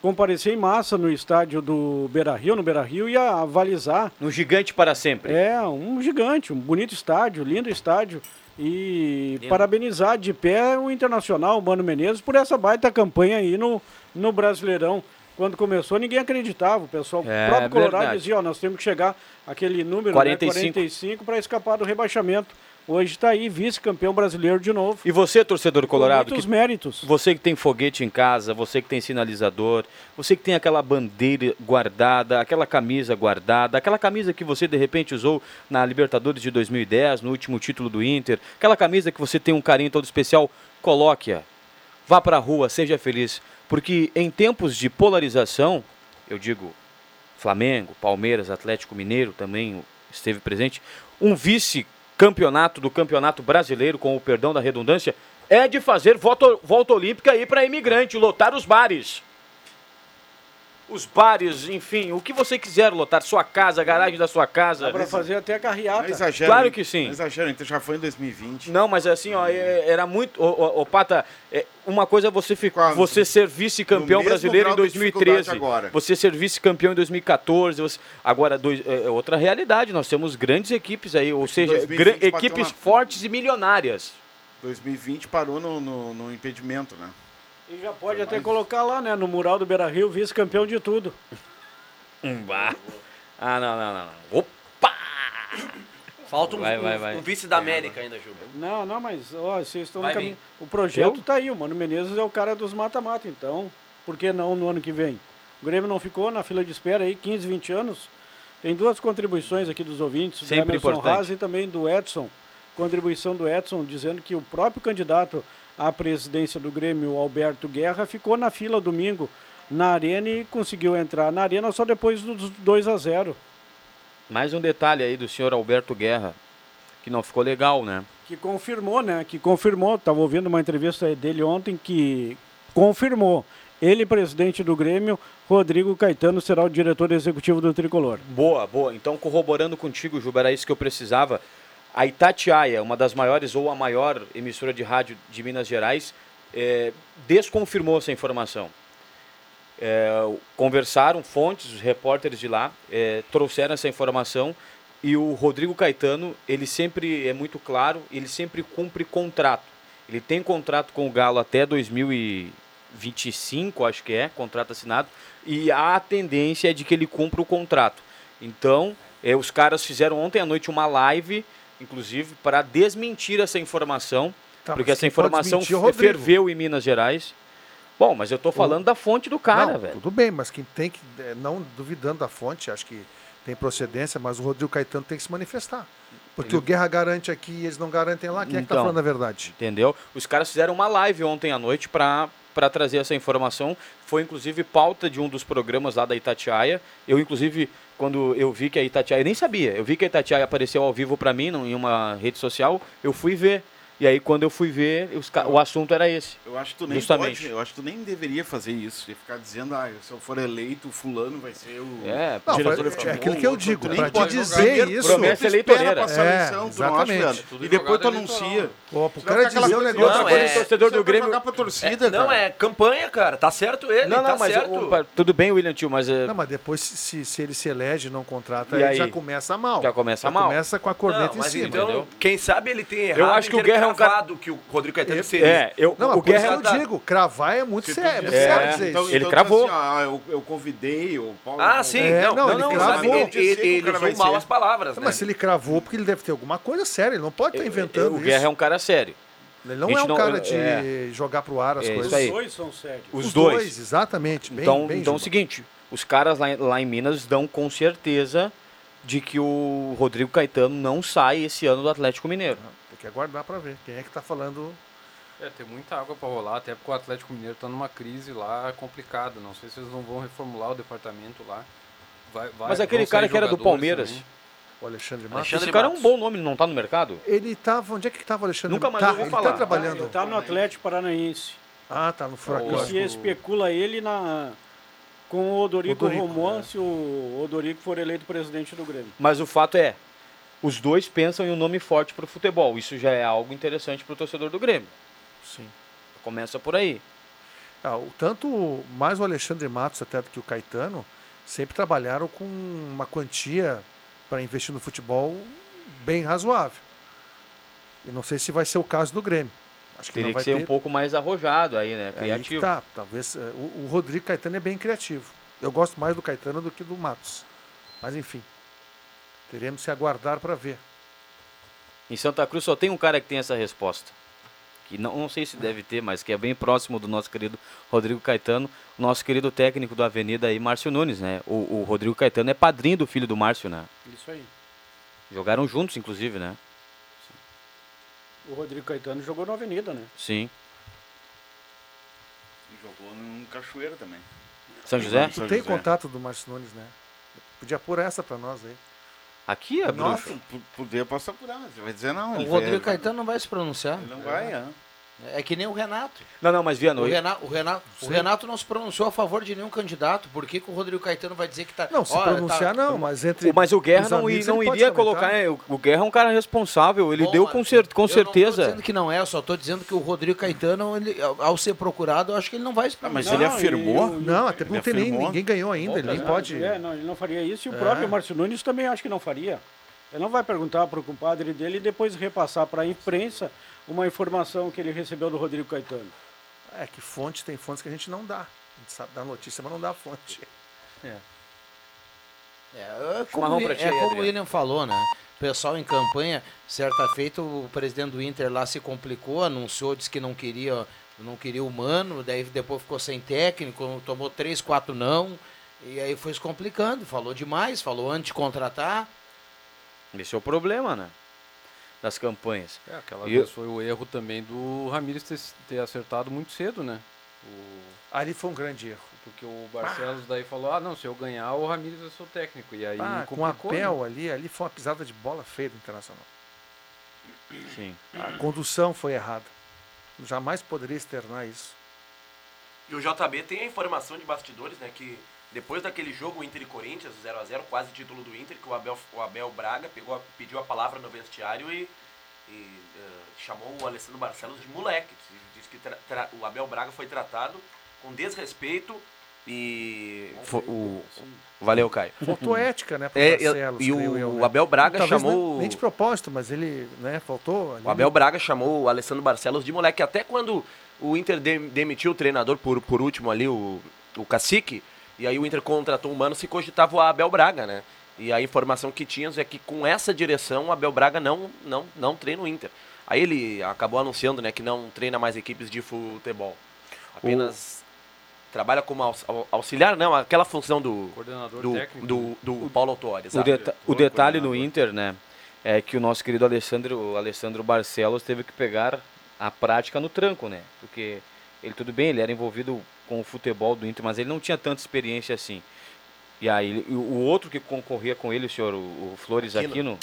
comparecer em massa no estádio do Beira-Rio, no Beira-Rio, e avalizar. Um gigante para sempre. É, um gigante, um bonito estádio, lindo estádio. E parabenizar de pé o Internacional, o Mano Menezes, por essa baita campanha aí no, no Brasileirão. Quando começou, ninguém acreditava. O pessoal, É, o próprio Colorado verdade. dizia, ó, nós temos que chegar aquele número, 45. né, 45 para escapar do rebaixamento. Hoje está aí, vice-campeão brasileiro de novo. E você, torcedor colorado, muitos que- méritos. você que tem foguete em casa, você que tem sinalizador, você que tem aquela bandeira guardada, aquela camisa guardada, aquela camisa que você de repente usou na Libertadores de 2010, no último título do Inter, aquela camisa que você tem um carinho todo especial, coloque-a. Vá para a rua, seja feliz, porque em tempos de polarização, eu digo Flamengo, Palmeiras, Atlético Mineiro também esteve presente, um vice-campeonato do Campeonato Brasileiro, com o perdão da redundância, é de fazer volta, volta olímpica aí para imigrante, lotar os bares. Os bares, enfim, o que você quiser lotar, sua casa, a garagem da sua casa. Dá para fazer até a Não carreata. exagero. Claro que sim. Não exagero, então já foi em 2020. Não, mas assim, ó, é- era muito. Ô, ô, ô, Pata, é, uma coisa é você, fi- Quase. você ser vice-campeão brasileiro em grau de 2013. dificuldade agora. Você ser vice-campeão em 2014. você- agora, dois- é é outra realidade. Nós temos grandes equipes aí, ou seja, 2020 gran- bateu equipes fortes e milionárias. 2020 parou no, no, no impedimento, né? E já pode até colocar lá, né, no mural do Beira-Rio, vice-campeão de tudo. Hum, bah. Ah, não, não, não. não. Opa! Falta um, Vai, vai, um- vai. um vice da América ainda, Juba. Não, não, mas ó, vocês estão no caminho. vir. O projeto Eu? tá aí, o Mano Menezes é o cara dos mata-mata, então, por que não no ano que vem? O Grêmio não ficou na fila de espera aí 15, 20 anos. Tem duas contribuições aqui dos ouvintes, Sempre do Emerson importante. Haas e também do Edson. Contribuição do Edson dizendo que o próprio candidato à presidência do Grêmio, Alberto Guerra, ficou na fila domingo na Arena e conseguiu entrar na Arena só depois dos 2 a 0 Mais um detalhe aí do senhor Alberto Guerra, que não ficou legal, né? que confirmou, né? Que confirmou, estava ouvindo uma entrevista dele ontem que confirmou. Ele, presidente do Grêmio, Rodrigo Caetano será o diretor executivo do Tricolor. Boa, boa. Então, corroborando contigo, Juba, era isso que eu precisava. A Itatiaia, uma das maiores ou a maior emissora de rádio de Minas Gerais, eh, desconfirmou essa informação. Eh, conversaram, fontes, os repórteres de lá, eh, trouxeram essa informação e o Rodrigo Caetano, ele sempre é muito claro, ele sempre cumpre contrato. Ele tem contrato com o Galo até 2025, acho que é, contrato assinado, e a tendência é de que ele cumpra o contrato. Então, eh, os caras fizeram ontem à noite uma live, inclusive, para desmentir essa informação, Tá, porque essa informação é o ferveu em Minas Gerais. Bom, mas eu tô falando da fonte do cara, não, velho. Tudo bem, mas quem tem que, é, não duvidando da fonte, acho que tem procedência, mas o Rodrigo Caetano tem que se manifestar. Porque o Guerra garante aqui e eles não garantem lá. Quem é que tá Então. falando a verdade? Entendeu? Os caras fizeram uma live ontem à noite para para trazer essa informação. Foi inclusive pauta de um dos programas lá da Itatiaia. Eu inclusive quando eu vi que a Itatiaia, eu nem sabia, eu vi que a Itatiaia apareceu ao vivo para mim em uma rede social, eu fui ver. E aí quando eu fui ver, os ca- o assunto era esse. Eu acho que tu nem Justamente. pode, eu acho que tu nem deveria fazer isso. E ficar dizendo, ah, se eu for eleito, fulano vai ser o É, Não, diretor é- de futebol. é aquilo que eu digo, tu nem pra te pode dizer isso- Promessa eleitoreira. passar É, eleição, tu não acha, exatamente. E depois tu anuncia. Pô, pro cara aquela dizer o negócio. Não, é- o torcedor é do pra Grêmio. pra torcida, não, cara. é campanha, cara. Tá certo ele, Não, não, tá mas certo. o- tudo bem, William Tio, mas é, Não, mas depois, se, se ele se elege e não contrata, E aí já começa mal. Já começa Já mal. começa com a corneta Não, em mas cima. então, quem sabe ele tem errado Eu acho que o Guerra é um cravado que o Rodrigo Caetano seria. é, eu, Não, o Guerra que eu digo, cravar é muito sério, é muito dizer- sério É, dizer então. Ele então, cravou. Assim, ah, eu, eu convidei o Paulo. Ah, sim. É, não, não, não, ele não, cravou. ele, o usou mal as palavras, né? Mas se ele cravou, porque ele deve ter alguma coisa séria, ele não pode estar inventando o isso. Guerra é um cara sério. Ele não é um não- cara de é. jogar pro ar as É, coisas. Os dois são sérios. Os, dois. exatamente. Bem, então, bem, então é o seguinte, os caras lá, lá em Minas dão com certeza de que o Rodrigo Caetano não sai esse ano do Atlético Mineiro. Que aguardar para ver. Quem é que tá falando É, tem muita água para rolar, até porque o Atlético Mineiro está numa crise lá complicada. Não sei se eles não vão reformular o departamento lá. Vai- vai- Mas aquele cara que era do Palmeiras. também. o Alexandre Matos? Esse cara é um bom nome, ele não tá no mercado? Ele tava. Onde é que tava o Alexandre Nunca mais tá, ouvi ele falar. tá trabalhando. Ele tá no Atlético Paranaense. Ah, tá no E Furacão. se especula ele na, com o Odorico, Odorico, Romão, é. se o Odorico for eleito presidente do Grêmio. Mas o fato é, os dois pensam em um nome forte para o futebol. Isso já é algo interessante para o torcedor do Grêmio. Sim. Começa por aí. Ah, o- tanto mais o Alexandre Matos até do que o Caetano sempre trabalharam com uma quantia para investir no futebol bem razoável. E não sei se vai ser o caso do Grêmio. Acho que Teria não que vai ser ter. um pouco mais arrojado aí, né? É aí Criativo. tá. Talvez eh, o, o Rodrigo Caetano é bem criativo. Eu gosto mais do Caetano do que do Matos. Mas enfim, teremos que aguardar para ver. Em Santa Cruz só tem um cara que tem essa resposta. Que não, não sei se deve ter, mas que é bem próximo do nosso querido Rodrigo Caetano, nosso querido técnico do Avenida aí, Márcio Nunes, né? O, o Rodrigo Caetano é padrinho do filho do Márcio, né? Isso aí. Jogaram juntos, inclusive, né? O Rodrigo Caetano jogou na Avenida, né? Sim. Jogou num cachoeiro também. São José? Tu tem contato do Márcio Nunes, né? Podia pôr essa para nós aí. Aqui é Nossa, bruxo. podia passar por. Você vai dizer não. O Rodrigo vai- Caetano não vai se pronunciar. Ele não vai, é. É que nem o Renato. Não, não, mas Viano, O Renato, o, Renato, o. Renato não se pronunciou a favor de nenhum candidato. Por que, que o Rodrigo Caetano vai dizer que tá. Não, se Olha, pronunciar tá- não, mas entre. O- mas o Guerra não, amigos não iria colocar. é, O, Guerra é um cara responsável, ele Bom, deu mas com, cer com eu certeza. Não tô dizendo que não é, só tô dizendo que o Rodrigo Caetano, ele, ao, ser procurado, eu acho que ele não vai se Ah, mas pronunciar. ele afirmou. Não, até porque não tem nem, ninguém ganhou ainda, ele nem Não, pode. É, não, ele não faria isso e o É. próprio Márcio Nunes também acho que não faria. Ele não vai perguntar para o compadre dele e depois repassar para a imprensa uma informação que ele recebeu do Rodrigo Caetano. É que fonte tem fontes que a gente não dá. A gente sabe dar notícia, mas não dá a fonte. É, é como, Chimarrão o- pra ti é como o. William falou, né? O pessoal em campanha, certa feita, o presidente do Inter lá se complicou, anunciou, disse que não queria, não queria humano, daí depois ficou sem técnico, tomou três, quatro não, e aí foi se complicando, falou demais, falou antes de contratar. Esse é o problema, né? Das campanhas. É, aquela E- vez foi o erro também do Ramires ter, ter acertado muito cedo, né? O- Ali foi um grande erro. porque o Barcelos daí falou, ah não, se eu ganhar, o Ramires é seu técnico. E aí Ah, com a Pel né? ali, ali foi uma pisada de bola feia do Internacional. Sim. A condução foi errada. Jamais poderia externar isso. E o JB tem a informação de bastidores, né? Que depois daquele jogo Inter e Corinthians, 0x0, quase título do Inter, que o Abel, o Abel Braga pegou, a- pediu a palavra no vestiário e, e, eh, chamou o Alessandro Barcelos de moleque. Diz que tra- tra- o Abel Braga foi tratado com desrespeito e. Fo- o... Valeu, Caio. Faltou ética, né, É, Barcelos, e o, eu, o né? Abel Braga Talvez chamou. Nem, nem de propósito, mas ele, né, faltou. ali O Abel Braga chamou o Alessandro Barcelos de moleque. Até quando o Inter dem- demitiu o treinador, por, por último ali, o, o Cacique, e aí o Inter contratou o Mano, se cogitava o Abel Braga, né? E a informação que tínhamos é que com essa direção o Abel Braga não, não, não treina o Inter. Aí ele acabou anunciando né, que não treina mais equipes de futebol. Apenas trabalha como aux- au- auxiliar, não, aquela função do, Coordenador do, técnico. do, do Paulo Autuori. O, deta- o detalhe no Inter, né, é que o nosso querido Alessandro, o Alessandro Barcelos teve que pegar a prática no tranco, né? Porque ele tudo bem, ele era envolvido com o futebol do Inter, mas ele não tinha tanta experiência assim. E aí o outro que concorria com ele, o senhor, o, o Flores Aquino.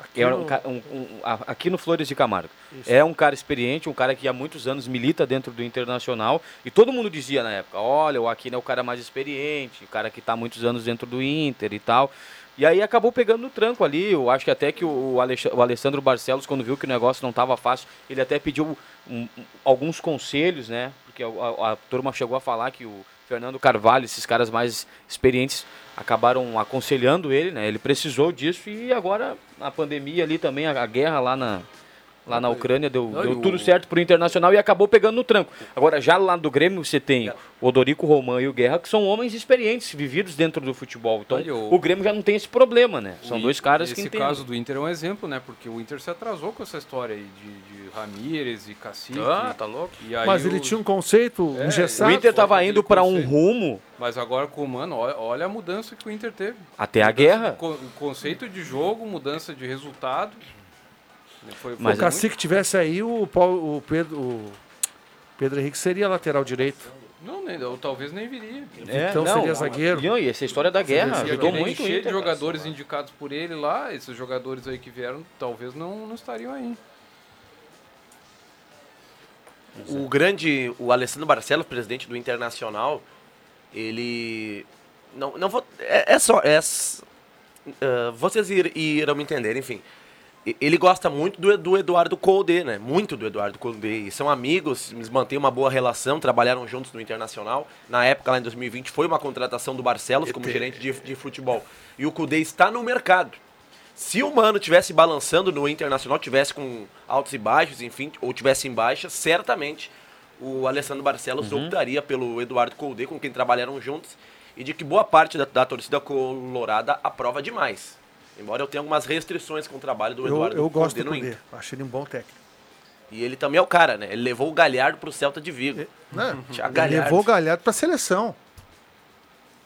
Aquino, era um, um, um, aqui no Flores de Camargo. Isso. É um cara experiente, um cara que há muitos anos milita dentro do Internacional. E todo mundo dizia na época: olha, o Aquino é o cara mais experiente, o cara que está há muitos anos dentro do Inter e tal. E aí acabou pegando no tranco ali. Eu acho que até que o, o Alessandro Barcelos, quando viu que o negócio não estava fácil, ele até pediu um- alguns conselhos, né? Porque a, a- a turma chegou a falar que o Fernando Carvalho, esses caras mais experientes, acabaram aconselhando ele, né? Ele precisou disso e agora a pandemia ali também, a, a guerra lá na, lá na Ucrânia deu, Não, deu o- tudo certo pro Internacional e acabou pegando no tranco. Agora, já lá do Grêmio, você tem o Odorico Roman e o Guerra, que são homens experientes, vividos dentro do futebol. Então, Olha, o- o Grêmio já não tem esse problema, né? São O dois caras que Esse caso do Inter é um exemplo, né? Porque o Inter se atrasou com essa história aí de, de Ramírez e Cacique. Ah, tá louco. E aí Mas ele tinha um conceito É, engessado. O Inter estava indo para um rumo Mas agora com o Mano, olha, a mudança que o Inter teve. até a Mudança guerra. co- O conceito de jogo, mudança de resultado. Foi, Se o Cacique tivesse aí, o, Paulo, o, Pedro, o Pedro Henrique seria lateral direito. Não, nem, ou talvez nem viria. É, Então não, seria zagueiro. Não, e essa história da guerra Seria ajudou muito cheio Inter. de jogadores indicados por ele lá, esses jogadores aí que vieram, talvez não, não estariam aí. O grande, o Alessandro Barcelos, presidente do Internacional, ele não, não vou, é, é só, é, ah, vocês ir, irão me entender, enfim. Ele gosta muito do, do Eduardo Colde, né? Muito do Eduardo Colde. E são amigos, eles mantêm uma boa relação, trabalharam juntos no Internacional. Na época, lá em 2020, foi uma contratação do Barcelos como gerente de, de futebol. E o Colde está no mercado. Se o Mano tivesse balançando no Internacional, tivesse com altos e baixos, enfim, ou tivesse em baixa, certamente o Alessandro Barcelos Uhum. optaria pelo Eduardo Colde, com quem trabalharam juntos, e de que boa parte da, da torcida colorada aprova demais. Embora eu tenha algumas restrições com o trabalho do Eu, Eduardo eu gosto Colde do Cudê. Acho ele um bom técnico. E ele também é o cara, né? Ele levou o Galhardo pro Celta de Vigo. Né? Tinha Ele levou o Galhardo para a seleção.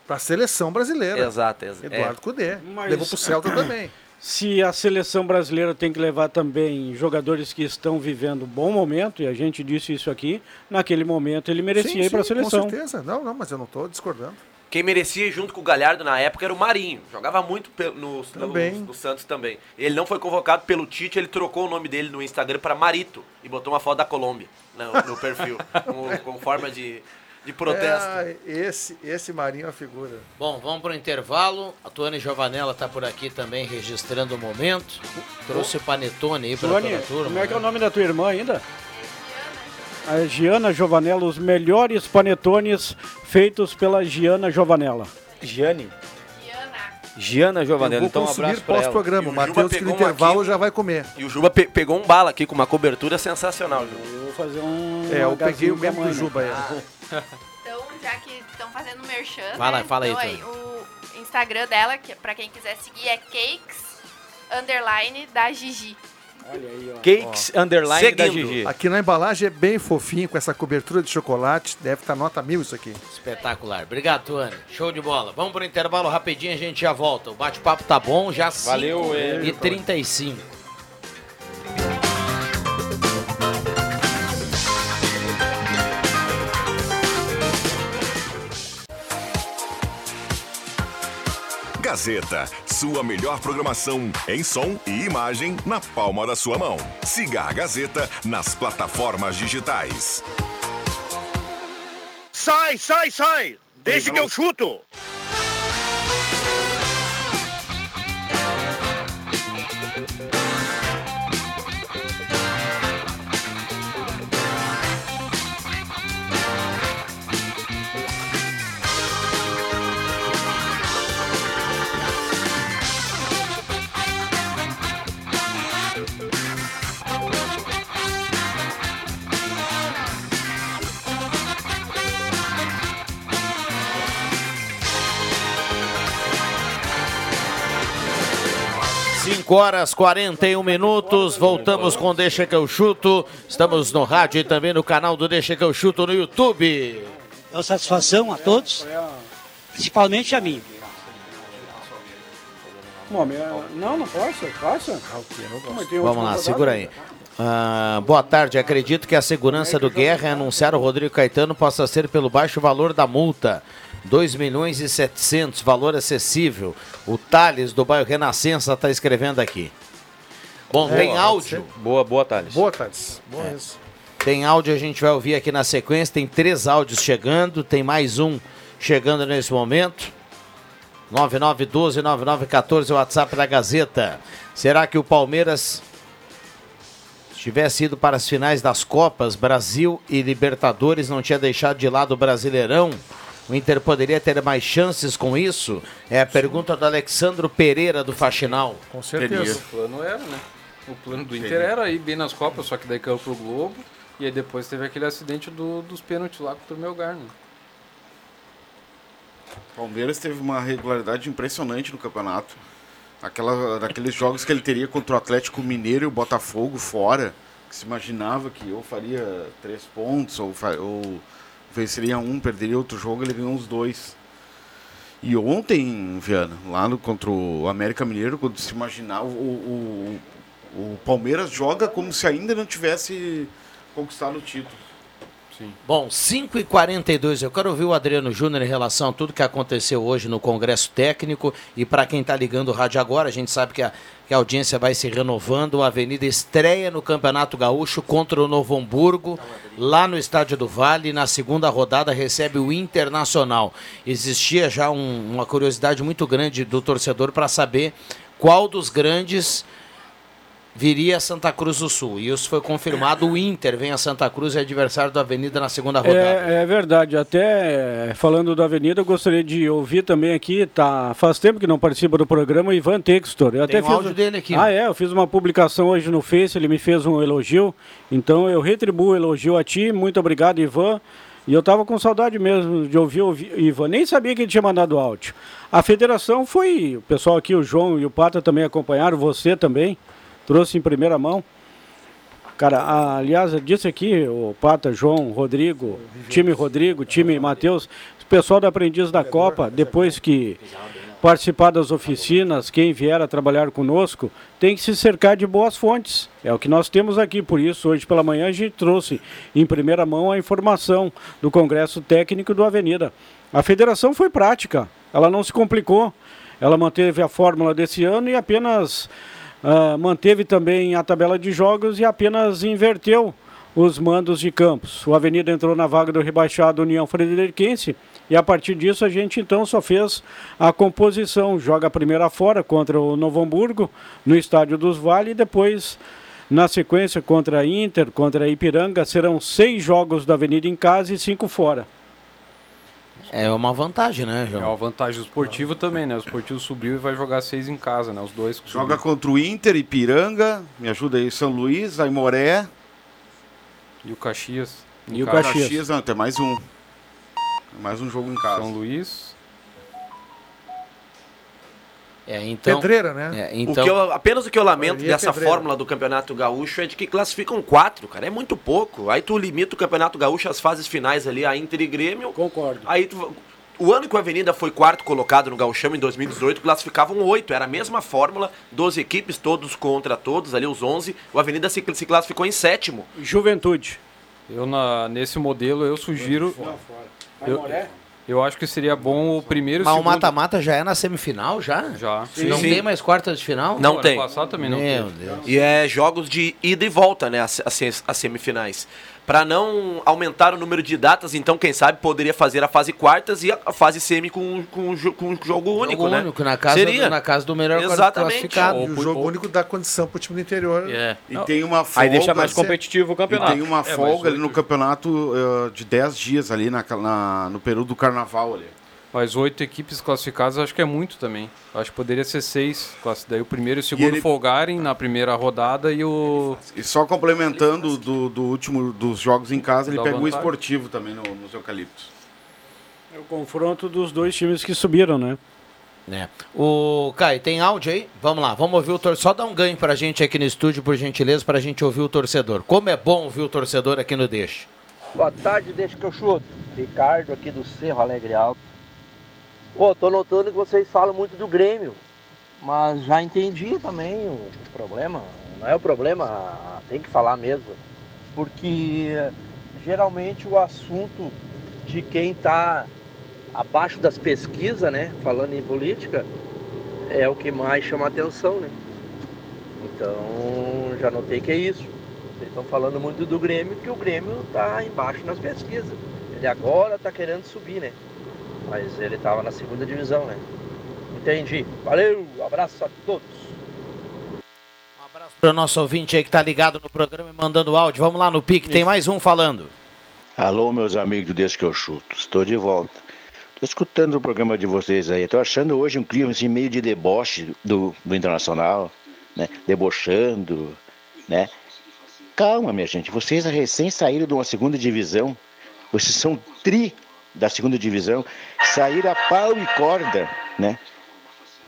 Para a seleção brasileira. Exato, exa- Eduardo é. Cudê. Mas- Levou para o Celta também. Se a seleção brasileira tem que levar também jogadores que estão vivendo um bom momento, e a gente disse isso aqui, naquele momento ele merecia Sim, ir para a seleção. Com certeza. Não, não, mas eu não estou discordando. Quem merecia ir junto com o Galhardo na época era o Marinho. Jogava muito no, no, no Santos também. Ele não foi convocado pelo Tite, ele trocou o nome dele no Instagram para Marito e botou uma foto da Colômbia no, no perfil, com, com forma de, de protesto. É, esse, esse Marinho é uma figura. Bom, vamos para o intervalo. A Tuane Giovanella está por aqui também registrando o momento. Trouxe o panetone aí para a turma. como é que é o né? nome da tua irmã ainda? A Giana Giovanella, os melhores panetones feitos pela Giana Giovanella. Giane. Giana Giovanelli, vou então um abraço pra ela. pós-programa. O E o Juba Matheus, que no pegou um intervalo aqui. já vai comer. E o Juba pe- pegou um bala aqui com uma cobertura sensacional, Juba. Eu vou fazer um. É, eu peguei o agazinho mesmo do Juba aí. Então, já que estão fazendo merchan, Fala- né? fala aí, então, o Instagram dela, que pra quem quiser seguir, é cakes underline da Gigi. Olha aí, ó. Cakes Underline da Seguindo. Gigi. Aqui na embalagem é bem fofinho, com essa cobertura de chocolate. Deve estar nota mil isso aqui. Espetacular. Obrigado, Tuane. Show de bola. Vamos para o intervalo rapidinho, a gente já volta. O bate-papo tá bom, já Valeu, 5 é. e 35. Gazeta, sua melhor programação em som e imagem na palma da sua mão. Siga a Gazeta nas plataformas digitais. Sai, sai, sai! Deixa que eu chuto! Cinco horas 41 minutos, voltamos com Deixa que eu chuto. Estamos no rádio e também no canal do Deixa que eu chuto no YouTube. É uma satisfação a todos, principalmente a mim. Bom, minha- Não, não posso, posso? Mas tem Vamos lá, segura aí. Ah, boa tarde. Acredito que a segurança do Guerra é anunciar o Rodrigo Caetano possa ser pelo baixo valor da multa. 2 milhões e 700, valor acessível. O Thales do bairro Renascença está escrevendo aqui. Bom, É, tem pode áudio. Boa, boa, Thales. Boa, Thales. Boa É. mesmo. Tem áudio, a gente vai ouvir aqui na sequência. Tem três áudios chegando, tem mais um chegando nesse momento. 9912-9914, o WhatsApp da Gazeta. Será que o Palmeiras se tivesse ido para as finais das Copas, Brasil e Libertadores, não tinha deixado de lado o Brasileirão? O Inter poderia ter mais chances com isso? É a pergunta do Alexandro Pereira do Faxinal. Com O plano era, né? O plano do Inter era ir bem nas Copas, só que daí caiu pro Globo. E aí depois teve aquele acidente do- dos pênaltis lá contra o Melgar, né? Palmeiras teve uma regularidade impressionante no campeonato. Aquela, daqueles jogos que ele teria contra o Atlético Mineiro e o Botafogo fora, que se imaginava que ou faria três pontos, ou, ou venceria um, perderia outro jogo, ele ganhou os dois. E ontem, Viana, lá no, contra o América Mineiro, quando se imaginava o, o, O Palmeiras joga como se ainda não tivesse conquistado o título. Sim. Bom, 5 e 42 eu quero ouvir o Adriano Júnior em relação a tudo que aconteceu hoje no Congresso Técnico. E para quem está ligando o rádio agora, a gente sabe que a, que a audiência vai se renovando. A Avenida estreia no Campeonato Gaúcho contra o Novo Hamburgo, lá no Estádio do Vale. Na segunda rodada recebe o Internacional. Existia já um- uma curiosidade muito grande do torcedor para saber qual dos grandes viria a Santa Cruz do Sul. E isso foi confirmado. O Inter vem a Santa Cruz e é adversário da Avenida na segunda rodada. É, é verdade. Até eh, falando da Avenida, eu gostaria de ouvir também aqui, tá, faz tempo que não participa do programa, o Ivan Textor. Eu Tem até um áudio dele aqui. Ah, é? Eu fiz uma publicação hoje no Face, ele me fez um elogio. Então eu retribuo o elogio a ti. Muito obrigado, Ivan. E eu estava com saudade mesmo de ouvir o Ivan. Nem sabia que ele tinha mandado áudio. A federação foi. O pessoal aqui, o João e o Pata também acompanharam, você também. Trouxe em primeira mão. Cara, a- aliás, eu disse aqui, o Pata, João, Rodrigo, time Rodrigo, time Matheus, o pessoal do Aprendiz da Copa, depois que participar das oficinas, quem vier a trabalhar conosco, tem que se cercar de boas fontes. É o que nós temos aqui, por isso, hoje pela manhã a gente trouxe em primeira mão a informação do Congresso Técnico do Avenida. A federação foi prática, ela não se complicou, ela manteve a fórmula desse ano e apenas ah, manteve também a tabela de jogos e apenas inverteu os mandos de campos. O Avenida entrou na vaga do rebaixado União Frederiquense e a partir disso a gente então só fez a composição. Joga a primeira fora contra o Novo Hamburgo no Estádio dos Vale e depois na sequência contra a Inter, contra a Ipiranga, serão seis jogos da Avenida em casa e cinco fora. É uma vantagem, né, João? É uma vantagem do esportivo também, né? O esportivo subiu e vai jogar seis em casa, né? Os dois. que Joga subiram. contra o Inter, Ipiranga, me ajuda aí, São Luís, Aimoré. E o Caxias. E o Caxias. não, tem mais um. Tem mais um jogo em casa. São Luís. É, então, Pedreira, né? É, O então, que eu- apenas o que eu lamento dessa pedreira. fórmula do Campeonato Gaúcho é de que classificam quatro, cara. É muito pouco. Aí tu limita o Campeonato Gaúcho às fases finais ali, a Inter e Grêmio. Concordo. Aí tu- o ano que o Avenida foi quarto colocado no Gauchão em 2018, classificavam oito. Era a mesma fórmula, 12 equipes, todos contra todos, ali os 11. O Avenida se, se classificou em sétimo. Juventude. Eu na, nesse modelo eu sugiro. Eu, eu acho que seria bom o primeiro e mas o segundo. mata-mata já é na semifinal, já? Já. Não Sim. tem mais quartas de final? Não ano tem. passado também não Meu teve. Deus. E é jogos de ida e volta, né? As, as, as semifinais. Pra não aumentar o número de datas, então, quem sabe, poderia fazer a fase quartas e a fase semi com, com, com um jogo único, Jogo né? único, na casa, Seria. do, na casa do melhor Exatamente. classificado. E o jogo único dá condição pro time do interior. É. E tem uma folga. Aí deixa mais competitivo o campeonato. E tem uma É, folga ali oito- no campeonato eh, de 10 dias ali na, na- no período do carnaval ali. Mas oito equipes classificadas acho que é muito também. Acho que poderia ser seis. Daí o primeiro e o segundo ele- folgarem na primeira rodada e o. E só complementando do, do último dos jogos em casa, ele pega o esportivo também no- nos eucaliptos. É o confronto dos dois times que subiram, né? É. O Caio, tem áudio aí? Vamos lá, vamos ouvir o torcedor. Só dá um ganho pra gente aqui no estúdio, por gentileza, pra gente ouvir o torcedor. Como é bom ouvir o torcedor aqui no Deixa. Boa tarde, deixa que eu chuto. Ricardo aqui do Cerro Alegre Alto. Pô, tô notando que vocês falam muito do Grêmio, mas já entendi também o problema. Não é o problema, tem que falar mesmo. Porque geralmente o assunto de quem tá abaixo das pesquisas, né, falando em política, é o que mais chama atenção, né? Então já notei que é isso. Vocês estão falando muito do Grêmio, que o Grêmio tá embaixo nas pesquisas. Ele agora tá querendo subir, né? Mas ele tava na segunda divisão, né? Entendi. Valeu, abraço a todos. Para o nosso ouvinte aí que tá ligado no programa e mandando áudio. Vamos lá no pique, tem mais um falando. Alô, meus amigos do Deixa que eu chuto. Estou de volta. Estou escutando o programa de vocês aí. Estou achando hoje um clima assim, meio de deboche do, do Internacional, né? Debochando, né? Calma, minha gente. Vocês recém saíram de uma segunda divisão. Vocês são tri da segunda divisão. Saíram a pau e corda, né?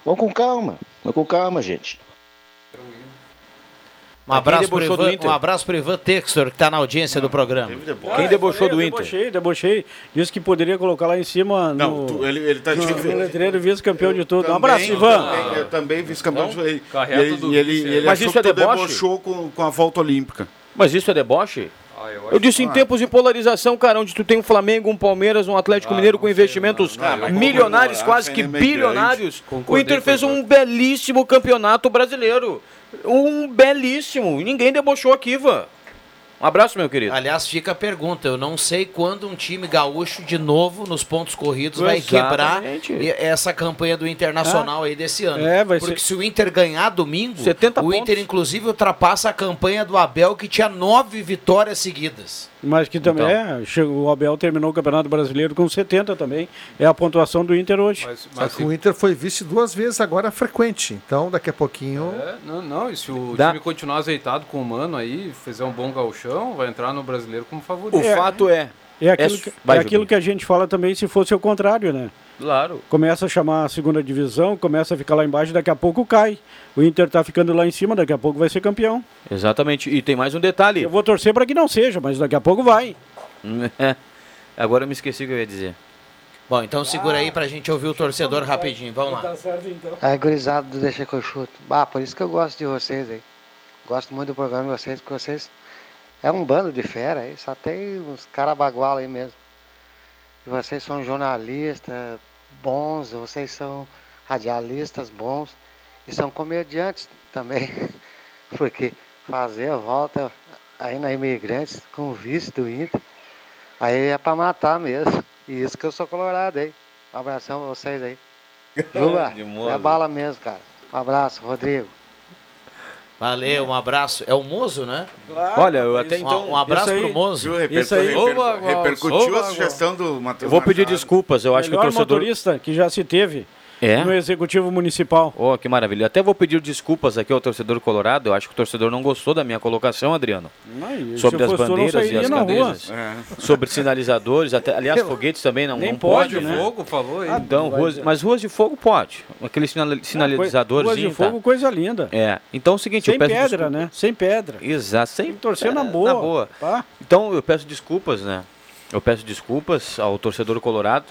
Vamos com calma. Vamos com calma, gente. Um abraço, pro debochou do Ivan, Inter? um abraço pro Ivan Textor, que está na audiência do programa. Ah, eu falei, eu Debochei, debochei. Disse que poderia colocar lá em cima Não, no, tu- ele, ele tá no, no letreiro vice-campeão de tudo. Um Também- abraço, Ivan. também- Eu também vice-campeão. Então, e ele, e ele, do e ele, vice, e ele Mas achou isso é deboche? debochou com, com a volta olímpica. Mas isso é deboche? Eu Eu disse em Ah. tempos de polarização, cara, onde tu tem um Flamengo, um Palmeiras, um Atlético Mineiro com investimentos mas milionários, concordar, quase que é bilionários. O Inter fez um belíssimo campeonato brasileiro. Um belíssimo. E Ninguém debochou aqui, Ivan. Um abraço, meu querido. Aliás, fica a pergunta. Eu não sei quando um time gaúcho, de novo, nos pontos corridos, vai quebrar Exatamente. essa campanha do Internacional Ah. aí desse ano. É, vai Porque ser- se o Inter ganhar domingo, 70 o Inter, inclusive, ultrapassa a campanha do Abel, que tinha nove vitórias seguidas. Mas que também Então. é, chegou, o Abel terminou o Campeonato Brasileiro com 70 também. É a pontuação do Inter hoje. Só que o Inter foi vice duas vezes, agora é frequente. Então, daqui a pouquinho. É, não, não, e se o Dá. time continuar azeitado com o Mano aí, fizer um bom gauchão, vai entrar no brasileiro como favorito. O fato é. É aquilo, é- que, é aquilo que a gente fala também se fosse o contrário, né? Claro. Começa a chamar a segunda divisão, começa a ficar lá embaixo, daqui a pouco cai. O Inter tá ficando lá em cima, daqui a pouco vai ser campeão. Exatamente. E tem mais um detalhe. Eu vou torcer para que não seja, mas daqui a pouco vai. Agora eu me esqueci o que eu ia dizer. Bom, então segura aí pra gente ouvir o torcedor rapidinho. Vamos lá. certo então. Aí, gurizada do Deixa que eu chuto. Bah, por isso que eu gosto de vocês aí. Gosto muito do programa de vocês, porque vocês é um bando de fera aí, só tem uns carabaguala aí mesmo. E vocês são jornalistas bons, vocês são radialistas bons e são comediantes também, porque fazer a volta aí na Imigrantes com o vice do Inter, aí é pra matar mesmo. E isso que eu sou colorado aí. Um abração pra vocês aí. Juba, é bala mesmo, cara. Um abraço, Rodrigo. Valeu, um abraço. É o Mozo, né? Olha, eu até Um- então. Um, abraço pro Mozo. Isso aí. Reper- repercutiu a sugestão do Matheus Eu vou pedir Machado. desculpas, eu acho que o Melhor torcedor. motorista que já se teve É? no Executivo Municipal. Oh, que maravilha. Até vou pedir desculpas aqui ao torcedor colorado. Eu acho que o torcedor não gostou da minha colocação, Adriano. E sobre as bandeiras e as cadeiras. Sobre sinalizadores, até, aliás, foguetes também não, Nem não pode, pode, né? Fogo, falou aí. Então, ruas, dizer. mas ruas de fogo pode. Aquele sinal, sinalizadorzinho. Ruas de fogo, tá? coisa linda. É. Então é o seguinte, Sem eu peço pedra, desculpas. né? Sem pedra. Exato, sem torcer na é, boa, Na boa. tá? Então eu peço desculpas, né? Eu peço desculpas ao torcedor colorado.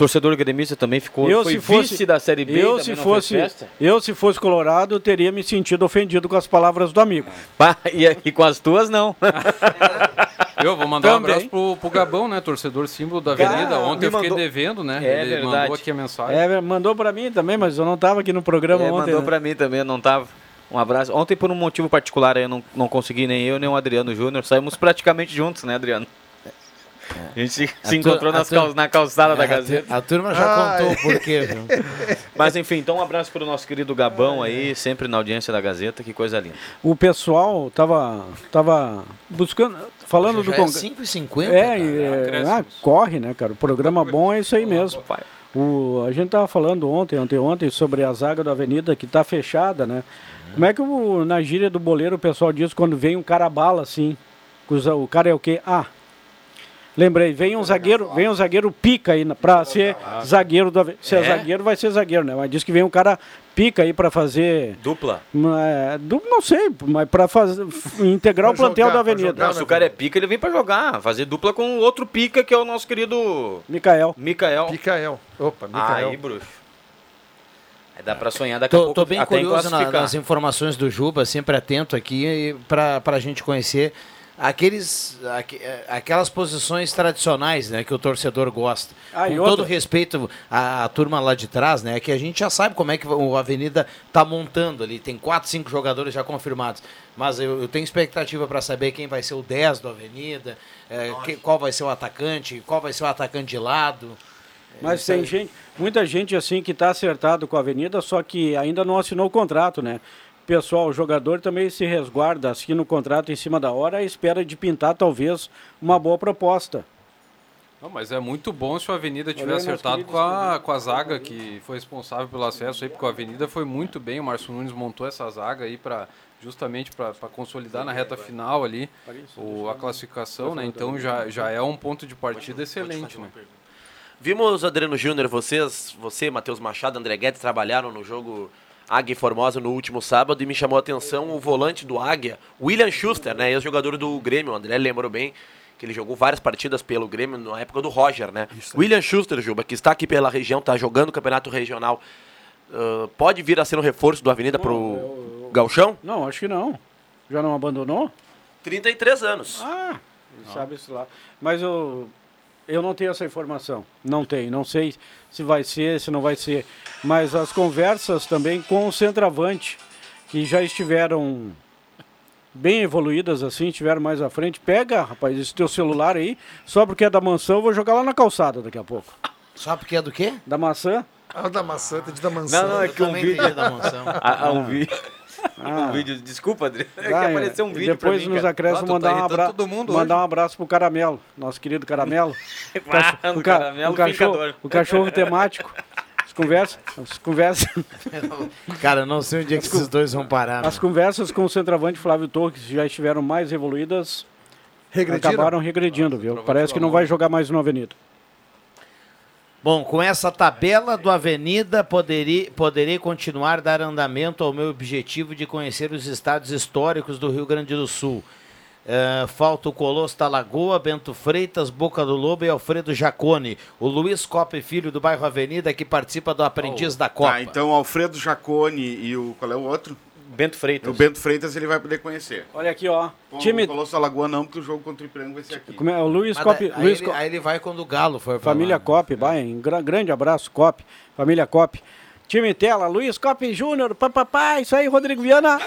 Torcedor gremista também ficou Eu, foi se fosse, vice da Série B. eu se fosse, festa. eu se fosse colorado, eu teria me sentido ofendido com as palavras do amigo. Pá, e, e com as tuas não. Eu vou mandar um Também. abraço pro, pro Gabão, né? Torcedor símbolo da Cara, Avenida. Ontem me eu fiquei mandou- devendo, né? É Ele verdade. mandou aqui a mensagem. É, mandou pra mim também, mas eu não tava aqui no programa É, ontem. mandou né? pra mim também, eu não tava. Um abraço. Ontem, por um motivo particular, eu não, não consegui nem eu, nem o Adriano Júnior. Saímos praticamente juntos, né, Adriano? A gente se, se A tu- encontrou nas cal- na calçada da É, a tu- Gazeta. a turma já contou o porquê, viu? Mas enfim, então um abraço pro nosso querido Gabão aí, sempre na audiência da Gazeta, que coisa linda. O pessoal tava, tava buscando, falando do é Congresso. 5h50, É, cara. e, é, Acréscimos. ah, corre, né, cara? O programa bom é isso aí mesmo. O, a gente tava falando ontem, ontem, ontem, sobre a zaga da Avenida que tá fechada, né? Como é que o, na gíria do boleiro o pessoal diz quando vem um cara bala assim? O cara é o quê? Ah, lembrei, vem um zagueiro, vem um zagueiro pica aí pra ser zagueiro da Se é É? zagueiro, vai ser zagueiro, né? Mas diz que vem um cara pica aí pra fazer. Dupla. É, du- não sei, mas pra fazer, integrar o plantel da Avenida. Não, se o cara é pica, ele vem pra jogar, fazer dupla com outro pica, que é o nosso querido Mikael. Mikael. Mikael. Opa, Mikael. Aí, bruxo. Aí dá pra sonhar daqui a Tô, pouco. tô bem curioso na- nas informações do Juba, sempre atento aqui para a gente conhecer aqueles, aque- eh, aquelas posições tradicionais né, que o torcedor gosta. Ah, Com todo respeito à, à turma lá de trás, né, que a gente já sabe como é que o Avenida está montando ali. Tem quatro, cinco jogadores já confirmados. Mas eu, eu tenho expectativa para saber quem vai ser o 10 do Avenida, eh, que- qual vai ser o atacante, qual vai ser o atacante de lado. Mas Isso tem aí. gente, muita gente assim que está acertado com a Avenida, só que ainda não assinou o contrato, né? Pessoal, o jogador também se resguarda, assina o contrato em cima da hora, à espera de pintar talvez uma boa proposta. Não, mas é muito bom se o Avenida tiver acertado com a, com a zaga que foi responsável pelo acesso aí, porque o Avenida foi muito bem. O Márcio Nunes montou essa zaga aí para justamente para consolidar na reta final ali o, a classificação, né? Então já, já é um ponto de partida excelente, né? Vimos, Adriano Júnior, vocês, você, Matheus Machado, André Guedes trabalharam no jogo Águia Formosa no último sábado e me chamou a atenção o volante do Águia, William Schuster, né? Ex-jogador do Grêmio, o André lembrou bem que ele jogou várias partidas pelo Grêmio na época do Roger, né? William Schuster, Juba, que está aqui pela região, está jogando o campeonato regional. ah, pode vir a ser um reforço do Avenida pro Galchão? Não, acho que não. Já não abandonou? 33 anos. Ah, sabe isso lá. Mas eu, eu não tenho essa informação. Não tenho. Não sei se vai ser, se não vai ser. Mas as conversas também com o centroavante, que já estiveram bem evoluídas assim, estiveram mais à frente. Pega, rapaz, esse teu celular aí, só porque é da mansão, eu vou jogar lá na calçada daqui a pouco. Só porque é do quê? Da maçã. Ah, da maçã, tem de da mansão. Não, não, é que um também vídeo. da mansão. Ah, ah, um vídeo. Ah. Um vídeo. Desculpa, Adri. É que Vai, apareceu um vídeo Depois mim, nos acréscimos Ah, tá mandar, um irritando abra... todo mundo mandar hoje. um abraço pro Caramelo, nosso querido Caramelo. O Ah, ca- Caramelo o cachorro, o cachorro temático. As conversas, as conversas, Cara, eu não sei onde é que esses dois vão parar. as conversas com o centroavante Flávio Torres já estiveram mais evoluídas. Regrediram? Acabaram regredindo, viu? Parece que não vai jogar mais no Avenida. Bom, com essa tabela do Avenida, poderei, poderei continuar dar andamento ao meu objetivo de conhecer os estados históricos do Rio Grande do Sul. Eh, falta o Colosso da Lagoa, Bento Freitas, Boca do Lobo e Alfredo Jacone. O Luiz Copa Filho do bairro Avenida que participa do Aprendiz da Copa. Tá, então Alfredo Jacone e o. Qual é o outro? Bento Freitas. O Bento Freitas ele vai poder conhecer. Olha aqui, ó. O Time- Colosso Lagoa não, porque o jogo contra o Ipiranga vai ser aqui. Como é? O Luiz Mas Cop. aí, ele, aí ele vai quando o Galo for pra Família lá. Cop, vai. Um gra- grande abraço, Cop. Família Cop. Time Tela, Luiz Cop Júnior, papapá, isso aí, Rodrigo Viana.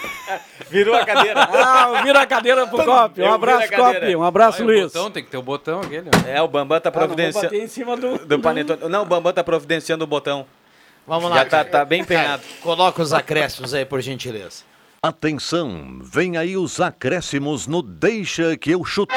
Virou a cadeira. Ah, vira a cadeira pro Cop. Um abraço. Cop. Um abraço, Ah, o Luiz. botão, tem que ter o botão aquele. É, o Bambam tá Ah, providenciando. bater em cima do... do panetone. Não, o Bambam tá providenciando o botão. Vamos lá. Já tá, tá bem empenhado. Coloca os acréscimos aí, por gentileza. Atenção, vem aí os acréscimos no Deixa que eu chuto.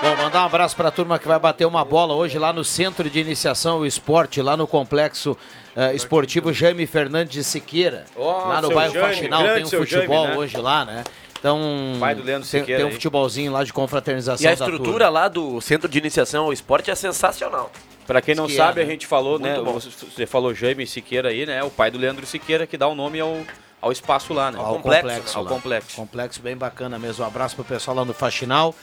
Bom, mandar um abraço para a turma que vai bater uma bola hoje lá no Centro de Iniciação ao Esporte, lá no Complexo eh, Esportivo Jaime Fernandes de Siqueira. Ó, lá no bairro Jaime, Faxinal tem um futebol Jaime, né? hoje lá, né? Então, Pai do Leandro tem, Siqueira tem um aí. futebolzinho lá de confraternização E a da estrutura turma. lá do Centro de Iniciação ao Esporte é sensacional. Pra quem não Que é, sabe, né? a gente falou, Muito né? bom. Você, falou Jaime Siqueira aí, né? O pai do Leandro Siqueira que dá o nome ao, ao espaço lá, né? Ao complexo. complexo ao lá. complexo. Complexo bem bacana mesmo. Um abraço pro pessoal lá no Faxinal.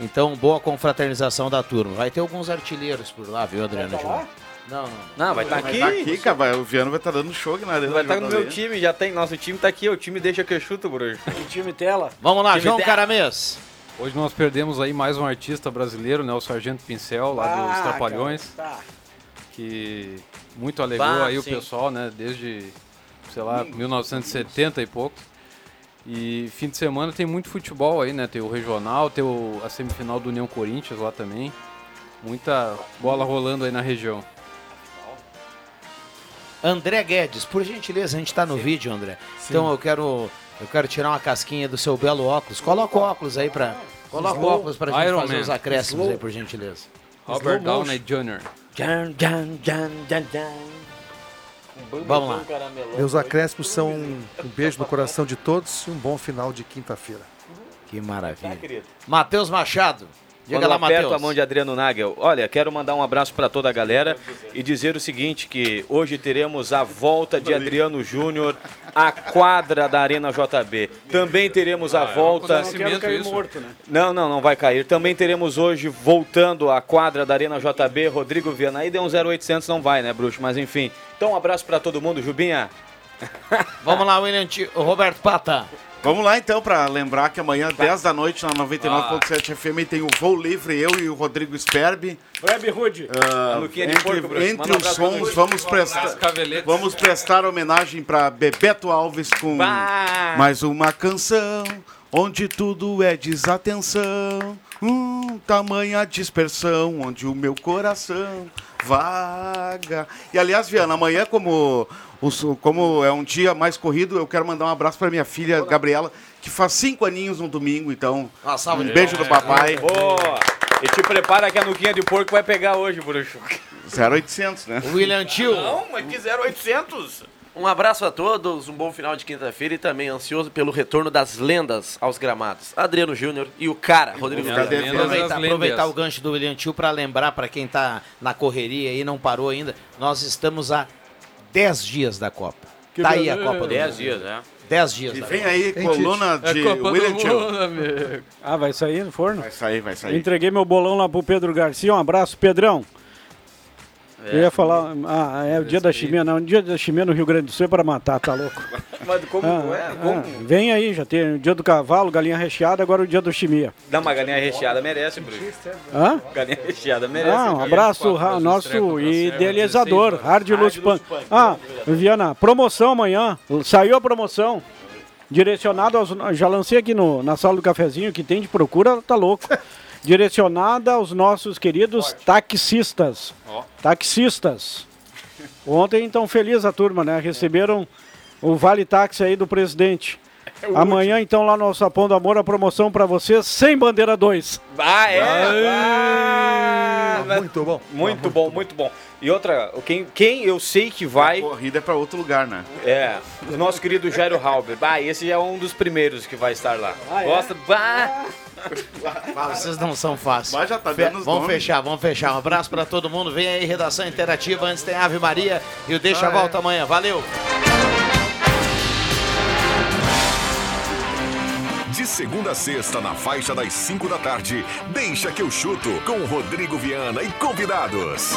Então, boa confraternização da turma. Vai ter alguns artilheiros por lá, viu, Adriano Júnior? Não, não. Não, vai estar Vai aqui. tá aqui, cara. vai- O Viano vai estar dando show aqui na arena. Vai estar no meu time, já tem. Nosso time tá aqui, o time deixa que eu chuto, Bruno. O time Tela. Vamos lá, Time João dela. Caramês. Hoje nós perdemos aí mais um artista brasileiro, né? O Sargento Pincel, lá dos Ah, Trapalhões. cara, tá. Que muito alegrou Bah, aí o sim. pessoal, né? Desde, sei lá, 1970 e pouco. E fim de semana tem muito futebol aí, né? Tem o regional, tem o, a semifinal do União Corinthians lá também. Muita bola rolando aí na região. André Guedes, por gentileza, a gente está no vídeo, André. Então eu quero, eu quero tirar uma casquinha do seu belo óculos. Coloca o óculos aí para, coloca o óculos para gente Iron fazer Man. os acréscimos Slow. aí, por gentileza. Robert Downey Jr. Vamos lá. Meus acréscimos são um beijo no coração de todos e um bom final de quinta-feira. Que maravilha. Tá. Matheus Machado. Diga Quando lá, eu aperto a mão de Adriano Nagel. Olha, quero mandar um abraço para toda a galera e dizer o seguinte, que hoje teremos a volta de Adriano Júnior à quadra da Arena JB. Também teremos a volta... Não quero cair morto, né? Não, não, não vai cair. Também teremos hoje, voltando à quadra da Arena JB, Rodrigo Viana. Aí deu um 0800, não vai, né, bruxo? Mas enfim. Então um abraço para todo mundo. Jubinha. Vamos lá, William Roberto Pata. Vamos lá então, para lembrar que amanhã, 10 da noite, na 99.7 FM, tem o Voo Livre, eu e o Rodrigo Sperbi. Web Rude. Ah, de entre porco, entre os sons, vamos prestar, vamos prestar homenagem para Bebeto Alves com Bah! mais uma canção onde tudo é desatenção. Hum, tamanha dispersão, onde o meu coração vaga. E aliás, Viana, amanhã, como, o como é um dia mais corrido, eu quero mandar um abraço para minha filha Gabriela, que faz cinco aninhos no domingo, então. Uma salva um de beijo do papai. Boa! E te prepara que a nuquinha de porco vai pegar hoje, bruxo. 0800, né? William Tio. Não, mas que 0800. Um abraço a todos, um bom final de quinta-feira e também ansioso pelo retorno das lendas aos gramados. Adriano Júnior e o cara, Rodrigo Lendas Aproveitar, aproveitar o gancho do William Tio para lembrar para quem está na correria e não parou ainda, nós estamos a 10 dias da Copa. Que tá aí a. Copa do 10 Mundo. dias, é. 10 dias. E vem Copa. aí, coluna É de Copa do William Tio. Mundo, amigo. Ah, vai sair no forno? Vai sair, vai sair. Entreguei meu bolão lá pro Pedro Garcia. Um abraço, Pedrão. É. Eu ia falar, ah, é o dia da chimia, não, o dia da chimia no Rio Grande do Sul é para matar, tá louco? Mas como Ah, é? ah, Como? vem aí, já tem o dia do cavalo, galinha recheada, agora o dia do chimia. Dá uma galinha recheada, merece, Bruno. Hã? Galinha recheada, merece. Ah, um abraço, ra- nosso idealizador, Hard Luz Punk. Ah, Viana, promoção amanhã, saiu a promoção. Direcionada aos. Já lancei aqui no, na sala do cafezinho que tem de procura, tá louco. Direcionada aos nossos queridos taxistas. Ó. Taxistas. Ontem, então, feliz a turma, né? Receberam o Vale Táxi aí do presidente. É Amanhã, então, lá no Alçapão do Amor, a promoção pra vocês sem bandeira 2. Ah, é? Ah, mas- muito bom. Muito bom, muito bom. E outra, quem, quem eu sei que vai. A corrida é pra outro lugar, né? É, o nosso querido Jairo Halber. Bah, esse é um dos primeiros que vai estar lá. Ah, é? Gosta. Bah! Vocês não são fáceis. Mas já tá Fe- dando os Vamos nomes. fechar, vamos fechar. Um abraço pra todo mundo. Vem aí, redação interativa. Antes tem Ave Maria e o Deixa Ah, a Volta é. amanhã. Valeu! De segunda a sexta, na faixa das 5 da tarde, deixa que eu chuto com Rodrigo Viana e convidados.